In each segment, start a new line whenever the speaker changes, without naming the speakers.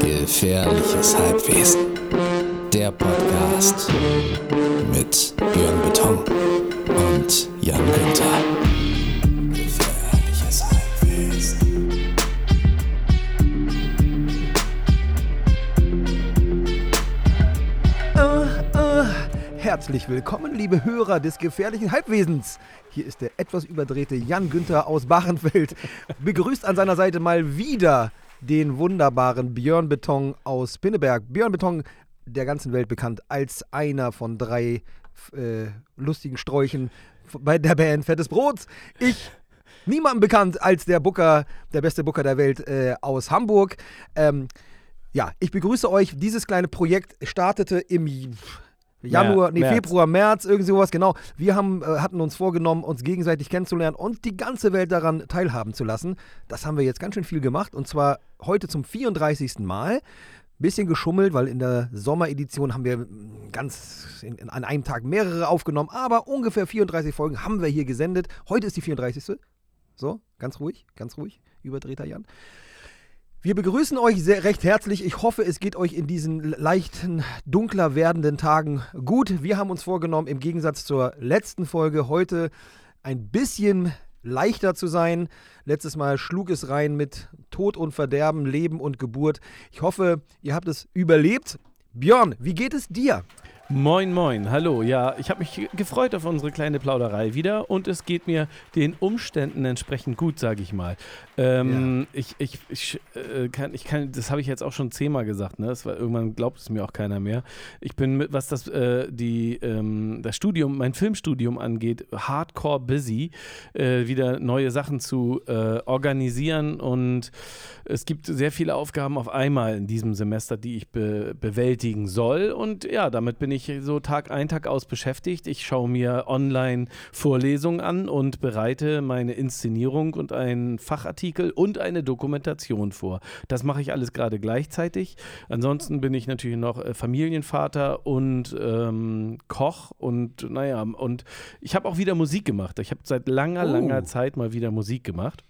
Gefährliches Halbwesen. Der Podcast mit Björn Beton und Jan Günther. Gefährliches Halbwesen.
Herzlich willkommen, liebe Hörer des gefährlichen Halbwesens. Hier ist der etwas überdrehte Jan Günther aus Bachenfeld. Begrüßt an seiner Seite mal wieder den wunderbaren Björn Beton aus Pinneberg. Björn Beton, der ganzen Welt bekannt als einer von drei äh, lustigen Sträuchen bei der Band Fettes Brot. Ich niemandem bekannt als der Booker, der beste Booker der Welt äh, aus Hamburg. Ähm, ja, ich begrüße euch. Dieses kleine Projekt startete im Januar, nee,
März.
Februar, März, irgendwie sowas, genau. Wir haben, äh, hatten uns vorgenommen, uns gegenseitig kennenzulernen und die ganze Welt daran teilhaben zu lassen. Das haben wir jetzt ganz schön viel gemacht und zwar heute zum 34. Mal. Bisschen geschummelt, weil in der Sommeredition haben wir mm, ganz in, in, an einem Tag mehrere aufgenommen, aber ungefähr 34 Folgen haben wir hier gesendet. Heute ist die 34. So, ganz ruhig, ganz ruhig, überdrehter Jan. Wir begrüßen euch sehr recht herzlich. Ich hoffe, es geht euch in diesen leichten, dunkler werdenden Tagen gut. Wir haben uns vorgenommen, im Gegensatz zur letzten Folge heute ein bisschen leichter zu sein. Letztes Mal schlug es rein mit Tod und Verderben, Leben und Geburt. Ich hoffe, ihr habt es überlebt. Björn, wie geht es dir?
Moin, moin, hallo. Ja, ich habe mich gefreut auf unsere kleine Plauderei wieder und es geht mir den Umständen entsprechend gut, sage ich mal. Ähm, Ich, ich, ich, äh, kann, ich kann, das habe ich jetzt auch schon zehnmal gesagt, ne? Das war, irgendwann glaubt es mir auch keiner mehr. Ich bin mit, was das, äh, die, ähm, das Studium, mein Filmstudium angeht, hardcore busy, äh, wieder neue Sachen zu äh, organisieren und es gibt sehr viele Aufgaben auf einmal in diesem Semester, die ich be bewältigen soll und ja, damit bin ich so Tag ein, Tag aus beschäftigt. Ich schaue mir online Vorlesungen an und bereite meine Inszenierung und einen Fachartikel und eine Dokumentation vor. Das mache ich alles gerade gleichzeitig. Ansonsten bin ich natürlich noch äh, Familienvater und ähm, Koch und naja, und ich habe auch wieder Musik gemacht. Ich habe seit langer,
Oh.
langer Zeit mal wieder Musik gemacht.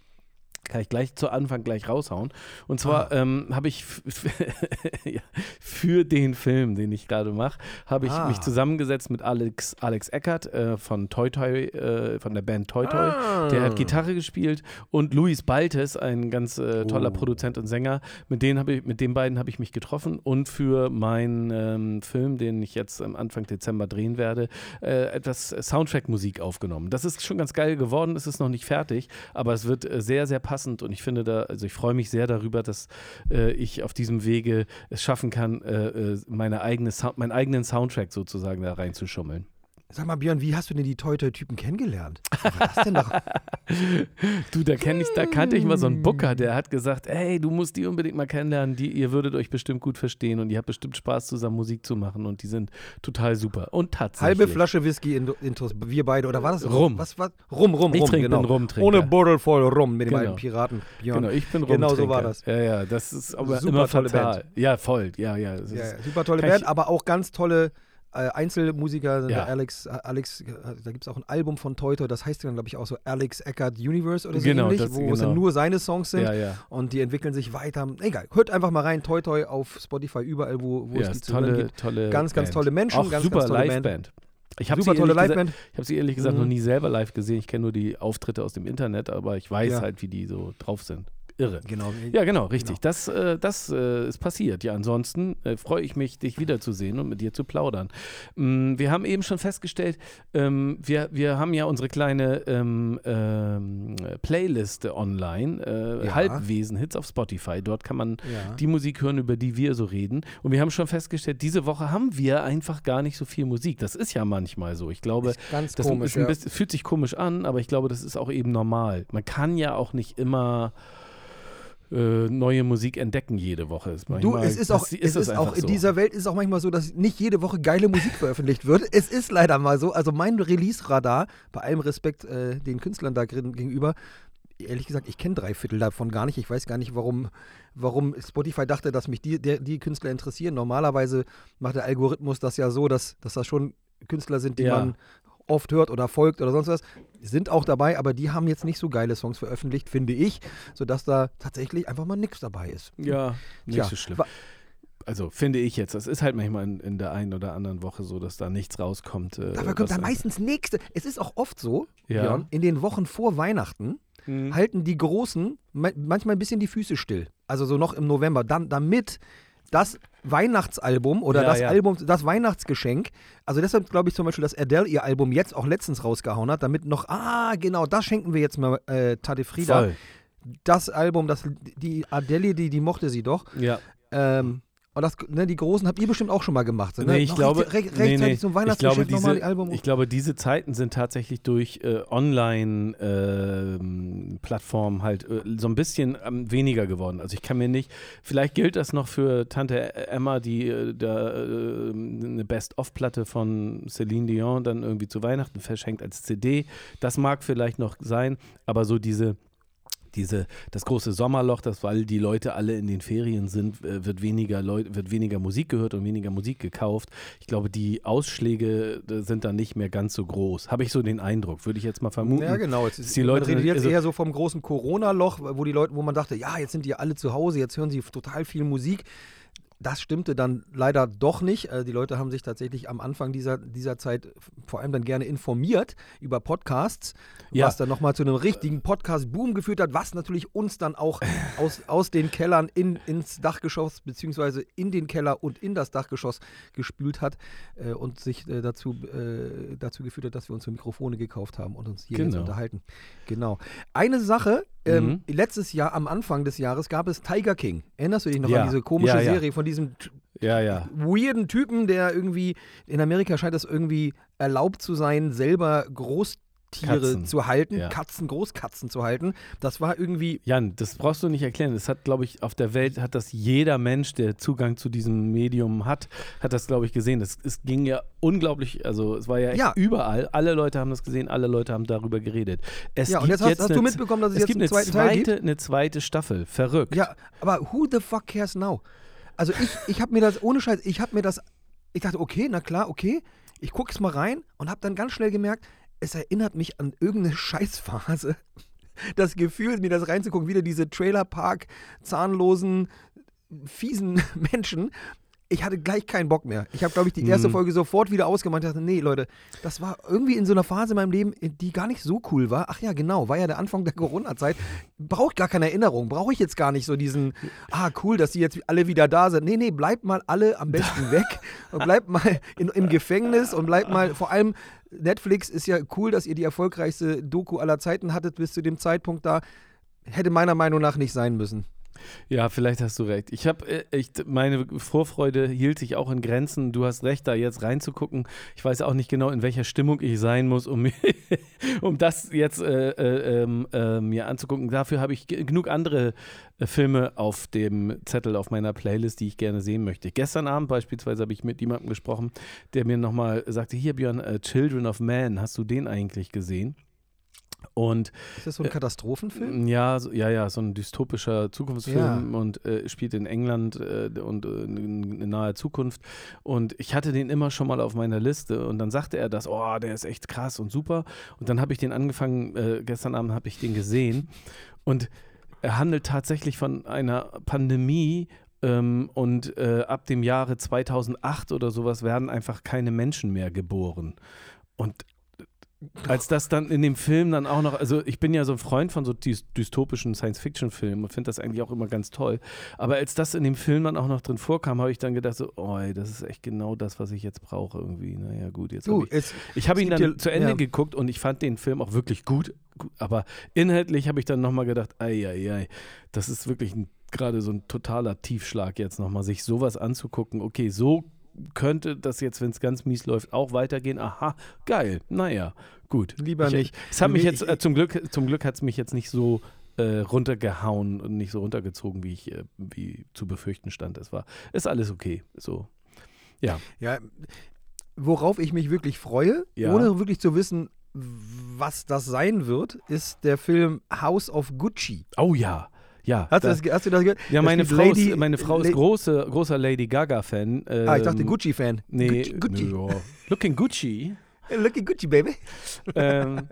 Kann ich gleich zu Anfang gleich raushauen. Und zwar ähm, habe ich für den Film, den ich gerade mache, habe ich
Ah.
mich zusammengesetzt mit Alex, Alex Eckert äh, von Toy Toy, äh, von der Band Toy Toy.
Ah.
Der hat Gitarre gespielt und Luis Baltes, ein ganz äh, toller
Oh.
Produzent und Sänger. Mit, denen hab ich, mit den beiden habe ich mich getroffen und für meinen ähm, Film, den ich jetzt am Anfang Dezember drehen werde, äh, etwas Soundtrack-Musik aufgenommen. Das ist schon ganz geil geworden, es ist noch nicht fertig, aber es wird äh, sehr, sehr passend und ich finde da, also ich freue mich sehr darüber, dass äh, ich auf diesem Wege es schaffen kann, äh, äh, meine eigene meinen eigenen Soundtrack sozusagen da reinzuschummeln.
Sag mal, Björn, wie hast du denn die Toy-Toy-Typen kennengelernt? Was war das denn doch?
Du, da, kenn ich, da kannte ich mal so einen Booker, der hat gesagt, hey, du musst die unbedingt mal kennenlernen, die, ihr würdet euch bestimmt gut verstehen und ihr habt bestimmt Spaß zusammen Musik zu machen und die sind total super. Und tatsächlich.
Halbe Flasche Whisky in, Intus, wir beide, oder war das
Rum.
Was war? Rum, rum,
Ich
rum,
trinke
genau.
den Rumtrinker.
Ohne Buddel voll Rum mit dem
Genau.
alten Piraten Björn.
Genau, ich bin
Genau so war das.
Ja, ja, das ist aber
Super
immer
tolle
fatal. Ja, voll. Ja, ja.
Ja, ja, super tolle Band,
ich-
aber auch ganz tolle Einzelmusiker.
Ja.
Der Alex, äh, Alex, äh, da gibt es auch ein Album von Toyto, das heißt dann, glaube ich, auch so Alex Eckert Universe oder so
Genau,
ähnlich,
das-
wo es dann
genau.
nur seine Songs sind.
ja, ja.
Und die entwickeln sich weiter. Egal, hört einfach mal rein, Toy Toy auf Spotify, überall, wo, wo
ja,
es die
tolle,
gibt.
tolle
Ganz, ganz tolle Menschen,
Auch
ganz,
super
ganz tolle
Liveband. Ich habe sie,
Super tolle
ehrlich gesagt-
Liveband.
ich hab sie ehrlich gesagt
Mhm.
noch nie selber live gesehen. Ich kenne nur die Auftritte aus dem Internet, aber ich weiß
Ja.
halt, wie die so drauf sind. Irre.
Genau.
Ja, genau, richtig.
Genau.
Das, äh, das äh, ist passiert. Ja, ansonsten äh, freue ich mich, dich wiederzusehen und mit dir zu plaudern. Mm, wir haben eben schon festgestellt, ähm, wir, wir haben ja unsere kleine ähm, ähm, Playliste online, äh,
Ja.
Halbwesen-Hits auf Spotify. Dort kann man
Ja.
die Musik hören, über die wir so reden. Und wir haben schon festgestellt, diese Woche haben wir einfach gar nicht so viel Musik. Das ist ja manchmal so. Ich glaube,
Ist ganz
das
komisch.
ein
ja.
bisschen, fühlt sich komisch an, aber ich glaube, das ist auch eben normal. Man kann ja auch nicht immer neue Musik entdecken jede Woche. Ist
Du, es ist
das-
auch, es ist auch in
so.
dieser Welt ist es auch manchmal so, dass nicht jede Woche geile Musik veröffentlicht wird. Es ist leider mal so. Also mein Release-Radar, bei allem Respekt äh, den Künstlern da gegen- gegenüber, ehrlich gesagt, ich kenne drei Viertel davon gar nicht. Ich weiß gar nicht, warum, warum Spotify dachte, dass mich die, der, die Künstler interessieren. Normalerweise macht der Algorithmus das ja so, dass, dass das schon Künstler sind, die
Ja.
man oft hört oder folgt oder sonst was, sind auch dabei, aber die haben jetzt nicht so geile Songs veröffentlicht, finde ich, sodass da tatsächlich einfach mal nichts dabei ist.
Ja, nicht
Tja,
so schlimm. Also finde ich jetzt. Das ist halt manchmal in, in der einen oder anderen Woche so, dass da nichts rauskommt. Äh,
Dabei kommt
was-
dann meistens nächste. Es ist auch oft so,
Ja.
Björn, in den Wochen vor Weihnachten
Hm.
halten die Großen ma- manchmal ein bisschen die Füße still. Also so noch im November. Dann, damit das Weihnachtsalbum oder
Ja,
das
ja.
Album, das Weihnachtsgeschenk, also deshalb glaube ich zum Beispiel, dass Adele ihr Album jetzt auch letztens rausgehauen hat, damit noch, ah, genau, das schenken wir jetzt mal äh, Tade Frieda.
Voll.
Das Album, das, die Adele, die, die mochte sie doch.
Ja.
Ähm, und das, ne, die Großen habt ihr bestimmt auch schon mal gemacht. Ne?
Nee, ich
Noch
glaube,
recht- recht-
nee, nee.
zum Weihnachtsgeschäft nochmal die Album.
ich glaube, diese Zeiten sind tatsächlich durch äh, Online-Plattformen halt äh, so ein bisschen ähm, weniger geworden. Also ich kann mir nicht, vielleicht gilt das noch für Tante Emma, die äh, da äh, eine Best-of-Platte von Celine Dion dann irgendwie zu Weihnachten verschenkt als CD. Das mag vielleicht noch sein, aber so diese diese, das große Sommerloch, das weil die Leute alle in den Ferien sind, wird weniger Leut, wird weniger Musik gehört und weniger Musik gekauft. Ich glaube, die Ausschläge äh, sind dann nicht mehr ganz so groß. Habe ich so den Eindruck, würde ich jetzt mal vermuten.
Ja, genau. Jetzt ist,
die Leute-
man redet jetzt
also-
eher so vom großen Corona-Loch, wo die Leute, wo man dachte, ja, jetzt sind die alle zu Hause, jetzt hören sie total viel Musik. Das stimmte dann leider doch nicht. Äh, Die Leute haben sich tatsächlich am Anfang dieser, dieser Zeit vor allem dann gerne informiert über Podcasts,
Ja.
was dann nochmal zu einem richtigen Podcast-Boom geführt hat, was natürlich uns dann auch aus, aus den Kellern in, ins Dachgeschoss beziehungsweise in den Keller und in das Dachgeschoss gespült hat äh, und sich äh, dazu, äh, dazu geführt hat, dass wir uns Mikrofone gekauft haben und uns hier jetzt
Genau.
unterhalten. Genau. Eine Sache, ähm,
Mhm.
letztes Jahr, am Anfang des Jahres, gab es Tiger King. Erinnerst du dich noch
Ja.
an diese komische
Ja, ja.
Serie von diesem weirden Typen, der irgendwie, in Amerika scheint es irgendwie erlaubt zu sein, selber Großtiere
Katzen.
zu halten,
Ja.
Katzen, Großkatzen zu halten. Das war irgendwie
Jan, das brauchst du nicht erklären. Das hat, glaube ich, auf der Welt hat das jeder Mensch, der Zugang zu diesem Medium hat, hat das, glaube ich, gesehen. Das, es ging ja unglaublich, also es war ja, echt
Ja.
überall. Alle Leute haben das gesehen, alle Leute haben darüber geredet. Es
Ja, und
gibt
jetzt hast- hast
eine
du mitbekommen, dass es
es
jetzt einen
eine
zweiten Teil
zweite,
gibt?
eine zweite Staffel. Verrückt.
Ja, aber who the fuck cares now? Also ich, ich habe mir das, ohne Scheiß, ich habe mir das, ich dachte, okay, na klar, okay, ich gucke es mal rein und habe dann ganz schnell gemerkt, es erinnert mich an irgendeine Scheißphase. Das Gefühl, mir das reinzugucken, wieder diese Trailerpark, zahnlosen, fiesen Menschen. Ich hatte gleich keinen Bock mehr. Ich habe, glaube ich, die erste
Mhm.
Folge sofort wieder ausgemacht. Ich dachte, nee, Leute, das war irgendwie in so einer Phase in meinem Leben, die gar nicht so cool war. Ach ja, genau, war ja der Anfang der Corona-Zeit. Braucht gar keine Erinnerung. Brauche ich jetzt gar nicht so diesen, ah, cool, dass die jetzt alle wieder da sind. Nee, nee, bleibt mal alle am besten weg und bleibt mal in, im Gefängnis und bleibt mal, vor allem Netflix ist ja cool, dass ihr die erfolgreichste Doku aller Zeiten hattet bis zu dem Zeitpunkt da. Hätte meiner Meinung nach nicht sein müssen.
Ja, vielleicht hast du recht. Ich habe, äh, meine Vorfreude hielt sich auch in Grenzen. Du hast recht, da jetzt reinzugucken. Ich weiß auch nicht genau, in welcher Stimmung ich sein muss, um, um das jetzt äh, äh, ähm, äh, mir anzugucken. Dafür habe ich ge- genug andere äh, Filme auf dem Zettel auf meiner Playlist, die ich gerne sehen möchte. Gestern Abend beispielsweise habe ich mit jemandem gesprochen, der mir nochmal sagte: Hier, Björn, äh, Children of Man, hast du den eigentlich gesehen? Und
Ist das so ein Katastrophenfilm?
ja, so, ja, ja, so ein dystopischer Zukunftsfilm und äh, spielt in England äh, und äh, in, in naher Zukunft. Und ich hatte den immer schon mal auf meiner Liste und dann sagte er das, oh, der ist echt krass und super. Und dann habe ich den angefangen, äh, gestern Abend habe ich den gesehen und er handelt tatsächlich von einer Pandemie. Ähm, und äh, ab dem Jahre 2008 oder sowas werden einfach keine Menschen mehr geboren. Und als das dann in dem Film dann auch noch, also ich bin ja so ein Freund von so dys dystopischen Science-Fiction-Filmen und finde das eigentlich auch immer ganz toll. Aber als das in dem Film dann auch noch drin vorkam, habe ich dann gedacht so, oh, das ist echt genau das, was ich jetzt brauche irgendwie. Naja, gut, jetzt
Du,
habe ich,
es,
ich habe ihn dann
ja-
zu Ende
ja.
geguckt und ich fand den Film auch wirklich gut, aber inhaltlich habe ich dann nochmal gedacht, ei, ei, ei, das ist wirklich gerade so ein totaler Tiefschlag jetzt nochmal, sich sowas anzugucken. Okay, so könnte das jetzt, wenn es ganz mies läuft, auch weitergehen. Aha, geil. Naja, gut.
Lieber
ich,
nicht.
Es hat mich jetzt, äh, zum Glück, zum Glück hat es mich jetzt nicht so äh, runtergehauen und nicht so runtergezogen, wie ich, äh, wie zu befürchten stand. Es war, ist alles okay. So. Ja.
Ja, worauf ich mich wirklich freue,
Ja.
ohne wirklich zu wissen, was das sein wird, ist der Film House of Gucci.
Oh ja. Ja.
Hast, du,
da-
das, ge- hast du das gehört?
ja, meine Frau,
Lady-
ist, meine Frau ist große, großer Lady Gaga-Fan.
Ah, ich dachte
Ähm,
Gucci-Fan.
Nee,
Gucci. Gucci.
Looking Gucci.
Looking Gucci, baby.
ähm,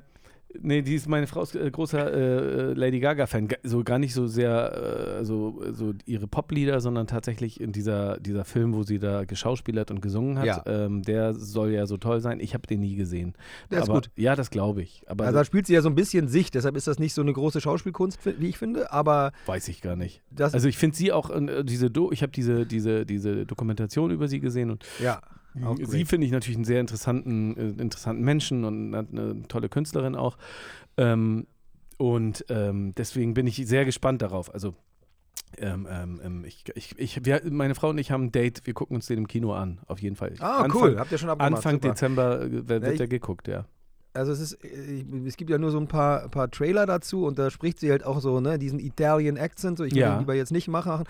nee, die ist meine Frau ist äh, großer äh, Lady Gaga-Fan. Ga- So gar nicht so sehr äh, so, so ihre Poplieder, sondern tatsächlich in dieser, dieser Film, wo sie da geschauspielert und gesungen hat.
Ja.
Ähm, der soll ja so toll sein. Ich habe den nie gesehen.
Der ist
Aber,
gut.
Ja, das glaube ich. Aber
Also da spielt sie ja so ein bisschen sich, deshalb ist das nicht so eine große Schauspielkunst, wie ich finde, aber
weiß ich gar nicht. Also ich finde sie auch, äh, diese Do ich habe diese, diese, diese Dokumentation über sie gesehen und
ja, auch
sie
great.
finde ich natürlich einen sehr interessanten, äh, interessanten Menschen und eine, eine tolle Künstlerin auch. Ähm, und ähm, deswegen bin ich sehr gespannt darauf. Also ähm, ähm, ähm, ich, ich, ich, wir, meine Frau und ich haben ein Date, wir gucken uns den im Kino an, auf jeden Fall.
Ah,
Anfang,
cool, habt ihr schon abgemacht.
Anfang
super.
Dezember äh, wird,
Ja,
wird
ich-
der geguckt, ja.
Also es ist, äh, es gibt ja nur so ein paar, paar Trailer dazu und da spricht sie halt auch so, ne, diesen Italian Accent, so ich will
Ja.
den lieber jetzt nicht machen,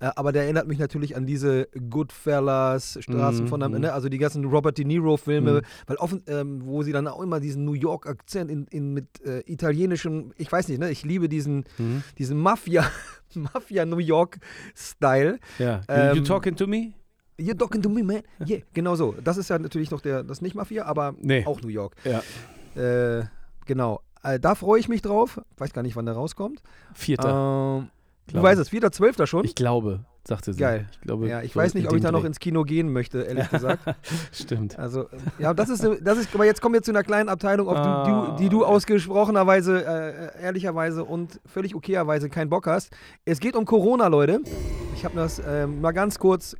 äh, aber der erinnert mich natürlich an diese Goodfellas, Straßen
Mhm,
von, der,
mhm.
ne, also die ganzen Robert De Niro Filme,
Mhm.
weil offen, ähm, wo sie dann auch immer diesen New York Akzent in, in mit äh, italienischem, ich weiß nicht, ne, ich liebe diesen,
Mhm.
diesen Mafia, Mafia New York Style.
Ja. You,
Ähm,
you talking to me?
You're talking to me, man. Yeah, genau so. Das ist ja natürlich noch der, das nicht Mafia, aber
Nee.
auch New York.
Ja.
Äh, genau. Äh, da freue ich mich drauf. Weiß gar nicht, wann der rauskommt.
Vierter.
Ähm, du weißt es, 4.12. schon?
Ich glaube, sagte sie.
Geil.
Ich glaube,
ja, ich weiß nicht, ob ich da noch ins Kino gehen möchte, ehrlich gesagt.
Stimmt.
Also, äh, ja, das ist, das ist, aber jetzt kommen wir zu einer kleinen Abteilung, auf die,
Ah,
du, die du
okay.
ausgesprochenerweise, äh, ehrlicherweise und völlig okayerweise keinen Bock hast. Es geht um Corona, Leute. Ich habe das ähm, mal ganz kurz,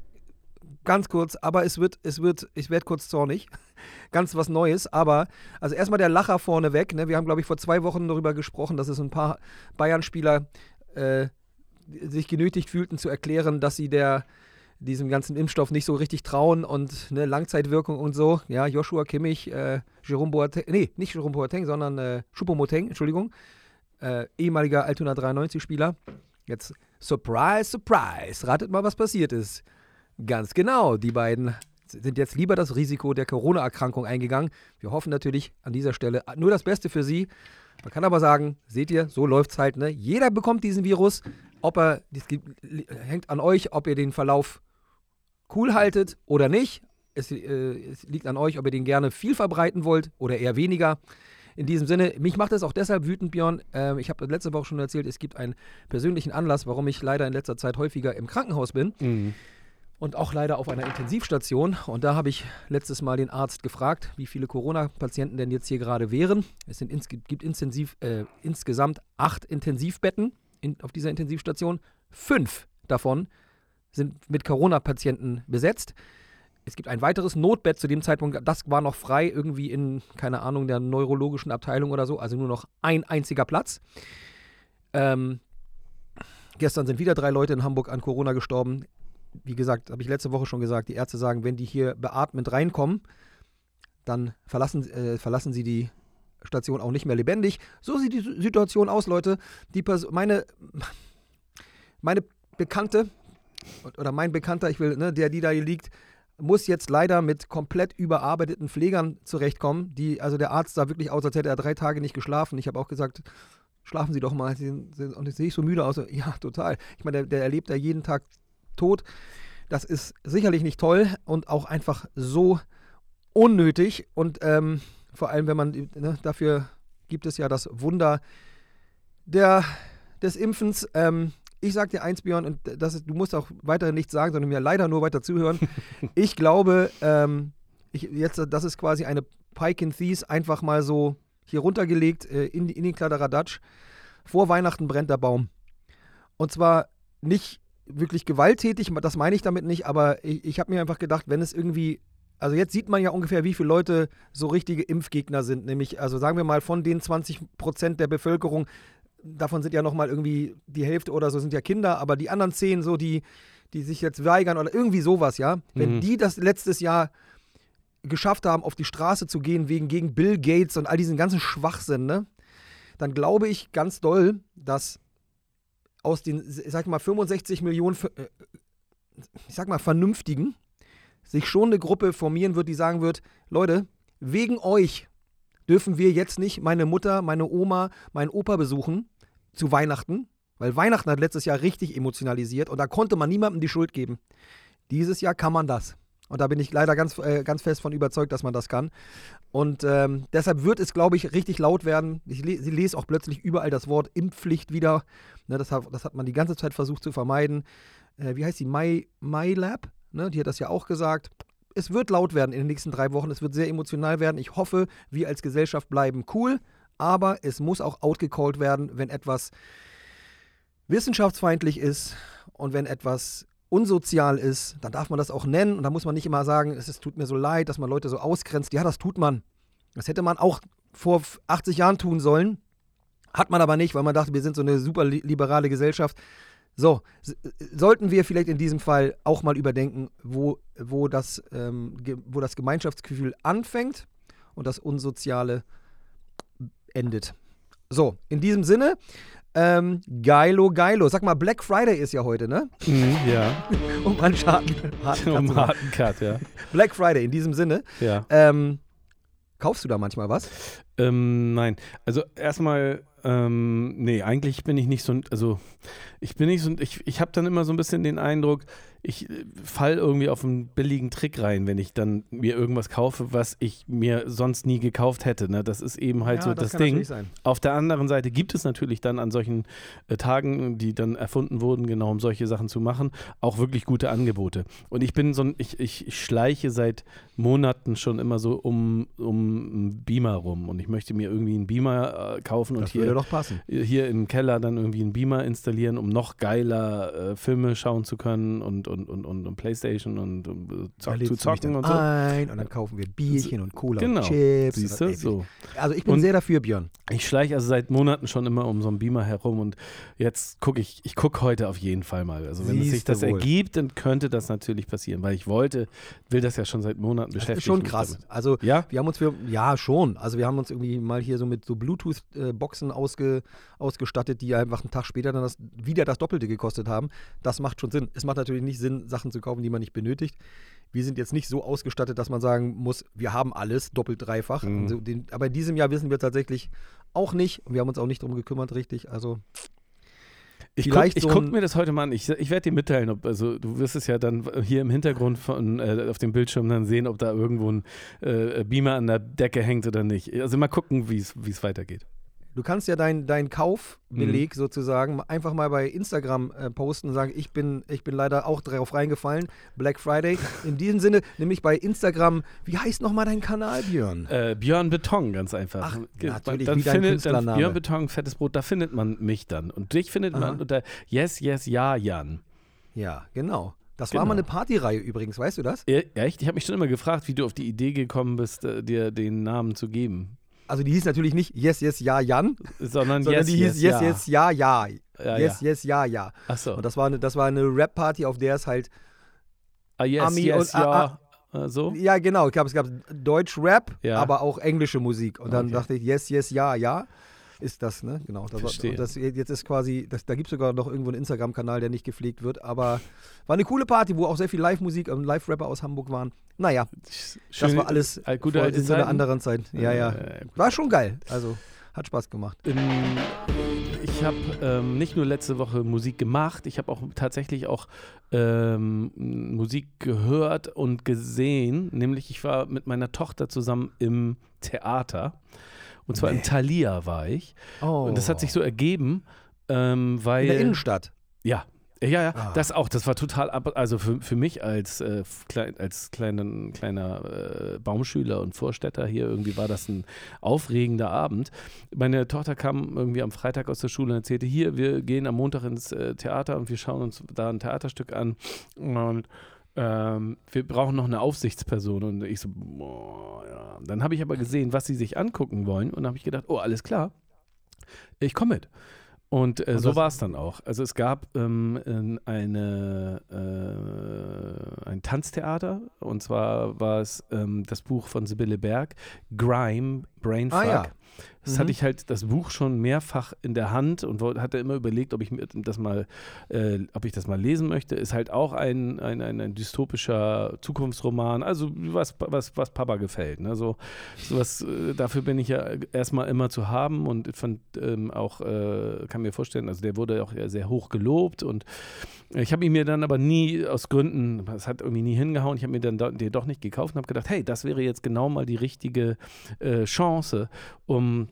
ganz kurz, aber es wird, es wird, ich werde kurz zornig. Ganz was Neues, aber also erstmal der Lacher vorneweg. Ne? Wir haben, glaube ich, vor zwei Wochen darüber gesprochen, dass es ein paar Bayern-Spieler äh, sich genötigt fühlten zu erklären, dass sie der diesem ganzen Impfstoff nicht so richtig trauen und ne, Langzeitwirkung und so. Ja, Joshua Kimmich, äh, Jerome Boateng, nee, nicht Jerome Boateng, sondern äh, Choupo-Moting, Entschuldigung, äh, ehemaliger Altona 93-Spieler. Jetzt, surprise, surprise, ratet mal, was passiert ist. Ganz genau, die beiden sind jetzt lieber das Risiko der Corona-Erkrankung eingegangen. Wir hoffen natürlich an dieser Stelle nur das Beste für sie. Man kann aber sagen, seht ihr, so läuft es halt. Ne? Jeder bekommt diesen Virus. Ob er, das hängt an euch, ob ihr den Verlauf cool haltet oder nicht. Es, äh, es liegt an euch, ob ihr den gerne viel verbreiten wollt oder eher weniger. In diesem Sinne, mich macht es auch deshalb wütend, Björn. Ähm, ich habe letzte Woche schon erzählt, es gibt einen persönlichen Anlass, warum ich leider in letzter Zeit häufiger im Krankenhaus bin
Mhm.
Und auch leider auf einer Intensivstation. Und da habe ich letztes Mal den Arzt gefragt, wie viele Corona-Patienten denn jetzt hier gerade wären. Es sind ins, gibt intensiv, äh, insgesamt acht Intensivbetten in, auf dieser Intensivstation. Fünf davon sind mit Corona-Patienten besetzt. Es gibt ein weiteres Notbett zu dem Zeitpunkt, das war noch frei, irgendwie in, keine Ahnung, der neurologischen Abteilung oder so, also nur noch ein einziger Platz. Ähm, gestern sind wieder drei Leute in Hamburg an Corona gestorben wie gesagt, habe ich letzte Woche schon gesagt, die Ärzte sagen, wenn die hier beatmet reinkommen, dann verlassen, äh, verlassen sie die Station auch nicht mehr lebendig. So sieht die Situation aus, Leute. Die Pers meine, meine Bekannte oder mein Bekannter, ich will, ne, der, die da hier liegt, muss jetzt leider mit komplett überarbeiteten Pflegern zurechtkommen. Die, also der Arzt sah wirklich aus, als hätte er drei Tage nicht geschlafen. Ich habe auch gesagt, schlafen Sie doch mal. Sie, sie, und jetzt sehe ich so müde aus. Ja, total. Ich meine, der, der erlebt ja jeden Tag Tod. Das ist sicherlich nicht toll und auch einfach so unnötig. Und ähm, vor allem, wenn man, ne, dafür gibt es ja das Wunder der, des Impfens. Ähm, ich sage dir eins, Björn, und das ist, du musst auch weiterhin nichts sagen, sondern mir leider nur weiter zuhören. ich glaube, ähm, ich, jetzt, das ist quasi eine Pike in Thies einfach mal so hier runtergelegt äh, in, in den Kladderadatsch. Vor Weihnachten brennt der Baum. Und zwar nicht wirklich gewalttätig, das meine ich damit nicht, aber ich, ich habe mir einfach gedacht, wenn es irgendwie, also jetzt sieht man ja ungefähr, wie viele Leute so richtige Impfgegner sind, nämlich, also sagen wir mal, von den 20 Prozent der Bevölkerung, davon sind ja nochmal irgendwie die Hälfte oder so sind ja Kinder, aber die anderen zehn so, die, die sich jetzt weigern oder irgendwie sowas, ja, wenn
Mhm.
die das letztes Jahr geschafft haben, auf die Straße zu gehen wegen gegen Bill Gates und all diesen ganzen Schwachsinn, ne, dann glaube ich ganz doll, dass aus den, sag mal, 65 Millionen, äh, ich sag mal, Vernünftigen sich schon eine Gruppe formieren wird, die sagen wird, Leute, wegen euch dürfen wir jetzt nicht meine Mutter, meine Oma, meinen Opa besuchen zu Weihnachten, weil Weihnachten hat letztes Jahr richtig emotionalisiert und da konnte man niemandem die Schuld geben. Dieses Jahr kann man das. Und da bin ich leider ganz, äh, ganz fest von überzeugt, dass man das kann. Und ähm, deshalb wird es, glaube ich, richtig laut werden. Ich le lese auch plötzlich überall das Wort Impfpflicht wieder. Ne, das, hat, das hat man die ganze Zeit versucht zu vermeiden. Äh, wie heißt die? My, MyLab? Ne, die hat das ja auch gesagt. Es wird laut werden in den nächsten drei Wochen. Es wird sehr emotional werden. Ich hoffe, wir als Gesellschaft bleiben cool. Aber es muss auch outgecallt werden, wenn etwas wissenschaftsfeindlich ist und wenn etwas unsozial ist, dann darf man das auch nennen und da muss man nicht immer sagen, es ist, tut mir so leid, dass man Leute so ausgrenzt. Ja, das tut man. Das hätte man auch vor 80 Jahren tun sollen. Hat man aber nicht, weil man dachte, wir sind so eine super liberale Gesellschaft. So, sollten wir vielleicht in diesem Fall auch mal überdenken, wo, wo, das, ähm, wo das Gemeinschaftsgefühl anfängt und das Unsoziale endet. So, in diesem Sinne, ähm, geilo, geilo. Sag mal, Black Friday ist ja heute, ne?
Mhm, ja.
um einen harten, harten
um harten Cut, ja.
Black Friday, in diesem Sinne.
Ja.
Ähm, kaufst du da manchmal was?
Ähm, nein. Also erstmal, ähm, nee, eigentlich bin ich nicht so, also ich bin nicht so, ich, ich habe dann immer so ein bisschen den Eindruck, ich äh, fall irgendwie auf einen billigen Trick rein, wenn ich dann mir irgendwas kaufe, was ich mir sonst nie gekauft hätte. Ne? Das ist eben halt
Ja,
so
das
das,
kann
Ding. Auf der anderen Seite gibt es natürlich dann an solchen äh, Tagen, die dann erfunden wurden, genau um solche Sachen zu machen, auch wirklich gute Angebote. Und ich bin so ein, ich, ich schleiche seit Monaten schon immer so um, um einen Beamer rum und ich möchte mir irgendwie einen Beamer äh, kaufen und
Das
hier
würde doch passen.
hier im Keller dann irgendwie einen Beamer installieren, um noch geiler äh, Filme schauen zu können und, und, und, und, und Playstation und um, äh, zock, zu zocken und so.
ein und dann kaufen wir Bierchen und Cola
Genau.
und Chips.
Siehst
und,
du? So.
Also ich bin
Und-
sehr dafür, Björn.
Ich schleiche also seit Monaten schon immer um so einen Beamer herum und jetzt gucke ich, ich gucke heute auf jeden Fall mal. Also wenn es sich das
wohl.
ergibt, dann könnte das natürlich passieren, weil ich wollte, will das ja schon seit Monaten
Das
beschäftigen.
ist schon krass. Also
Ja?
wir haben uns für, ja schon, also wir haben uns irgendwie mal hier so mit so Bluetooth-Boxen ausge, ausgestattet, die einfach einen Tag später dann das, wieder das Doppelte gekostet haben. Das macht schon Sinn. Es macht natürlich nicht Sinn, Sachen zu kaufen, die man nicht benötigt. Wir sind jetzt nicht so ausgestattet, dass man sagen muss, wir haben alles doppelt, dreifach.
Mhm.
Also den, aber in diesem Jahr wissen wir tatsächlich auch nicht und wir haben uns auch nicht drum gekümmert, richtig. Also
Ich gucke
so
guck mir das heute mal an. Ich, ich werde dir mitteilen, ob, also du wirst es ja dann hier im Hintergrund von, äh, auf dem Bildschirm dann sehen, ob da irgendwo ein äh, Beamer an der Decke hängt oder nicht. Also mal gucken, wie es weitergeht.
Du kannst ja deinen dein
Mhm.
Kaufbeleg sozusagen einfach mal bei Instagram äh, posten und sagen, ich bin, ich bin leider auch darauf reingefallen, Black Friday. In diesem Sinne, nämlich bei Instagram, wie heißt nochmal dein Kanal, Björn?
Äh, Björn Beton, ganz einfach.
Ach, natürlich,
dann
wie dein
findet,
Künstlername.
dann Björn Beton, fettes Brot, da findet man mich dann. Und dich findet
Aha.
man unter Yes, Yes, Ja, Jan.
Ja, genau. Das
Genau.
war mal eine Partyreihe übrigens, weißt du das?
E- Echt? Ich habe mich schon immer gefragt, wie du auf die Idee gekommen bist, äh, dir den Namen zu geben.
Also die hieß natürlich nicht Yes, Yes, Ja, Jan,
Sondern,
sondern
Yes,
die
yes,
hieß Yes,
ja.
Yes, Ja, Ja.
Ja,
yes. Yes, Ja, Ja.
Achso.
Und das war eine, das war eine Rap-Party, auf der es halt,
Ah, yes,
Ami
yes,
und-
ja. Äh, so?
ja genau, ich glaube, es gab Deutsch-Rap,
Ja.
aber auch englische Musik. Und dann
Okay.
dachte ich, Yes, Yes, Ja, Ja. Ist das, ne? Genau. Das,
Verstehe.
das jetzt ist quasi, das, da gibt es sogar noch irgendwo einen Instagram-Kanal, der nicht gepflegt wird. Aber war eine coole Party, wo auch sehr viel Live-Musik und Live-Rapper aus Hamburg waren. Naja, das
Schöne-
war alles
äh, gute alte
in so einer anderen Zeit. Ja, ja.
Äh,
War schon geil. Also, hat Spaß gemacht.
Ähm, ich habe ähm, nicht nur letzte Woche Musik gemacht, ich habe auch tatsächlich auch ähm, Musik gehört und gesehen. Nämlich ich war mit meiner Tochter zusammen im Theater. Und zwar
Nee.
im Thalia war ich.
Oh.
Und das hat sich so ergeben, ähm, weil.
In der Innenstadt.
Ja. Ja, ja,
Ah.
das auch. Das war total, ab, also für, für mich als, äh, klein, als kleinen, kleiner äh, Baumschüler und Vorstädter hier irgendwie war das ein aufregender Abend. Meine Tochter kam irgendwie am Freitag aus der Schule und erzählte, hier, wir gehen am Montag ins äh, Theater und wir schauen uns da ein Theaterstück an und ähm, wir brauchen noch eine Aufsichtsperson. Und ich so, boah, ja. Dann habe ich aber gesehen, was sie sich angucken wollen und habe ich gedacht, oh, alles klar, ich komme mit. Und, äh, so war es dann auch. Also es gab ähm, in eine, äh, ein Tanztheater und zwar war es ähm, das Buch von Sibylle Berg, Grime, Brainfuck.
Ah, ja.
Das
Mhm.
hatte ich halt das Buch schon mehrfach in der Hand und hatte immer überlegt, ob ich das mal, äh, ob ich das mal lesen möchte. Ist halt auch ein, ein, ein, ein dystopischer Zukunftsroman, also was, was, was Papa gefällt. Ne? So, sowas, äh, dafür bin ich ja erstmal immer zu haben und fand ähm, auch, äh, kann mir vorstellen, also der wurde auch sehr hoch gelobt und ich habe ihn mir dann aber nie aus Gründen, es hat irgendwie nie hingehauen. Ich habe mir dann den doch nicht gekauft und habe gedacht, hey, das wäre jetzt genau mal die richtige äh, Chance, um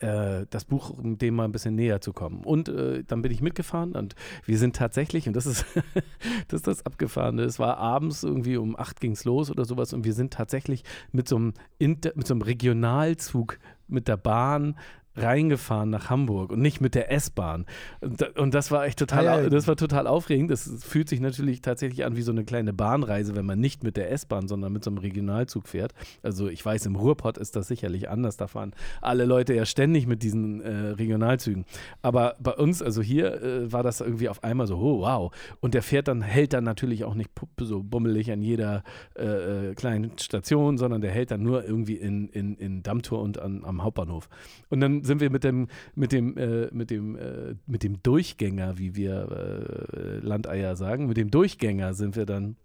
das Buch, dem mal ein bisschen näher zu kommen. Und äh, dann bin ich mitgefahren und wir sind tatsächlich, und das ist das, das Abgefahrene, es war abends irgendwie um acht ging es los oder sowas und wir sind tatsächlich mit so einem, Inter mit so einem Regionalzug mit der Bahn reingefahren nach Hamburg und nicht mit der S-Bahn. Und, und das war echt total,
Ah, ja.
das war total aufregend. Das fühlt sich natürlich tatsächlich an wie so eine kleine Bahnreise, wenn man nicht mit der S-Bahn, sondern mit so einem Regionalzug fährt. Also ich weiß, im Ruhrpott ist das sicherlich anders. Da fahren alle Leute ja ständig mit diesen äh, Regionalzügen. Aber bei uns, also hier, äh, war das irgendwie auf einmal so, oh, wow. Und der fährt dann, hält dann natürlich auch nicht so bummelig an jeder äh, äh, kleinen Station, sondern der hält dann nur irgendwie in, in, in Dammtor und an, am Hauptbahnhof. Und dann sind wir mit dem, mit dem, äh, mit dem, äh, mit dem Durchgänger, wie wir äh, Landeier sagen, mit dem Durchgänger sind wir dann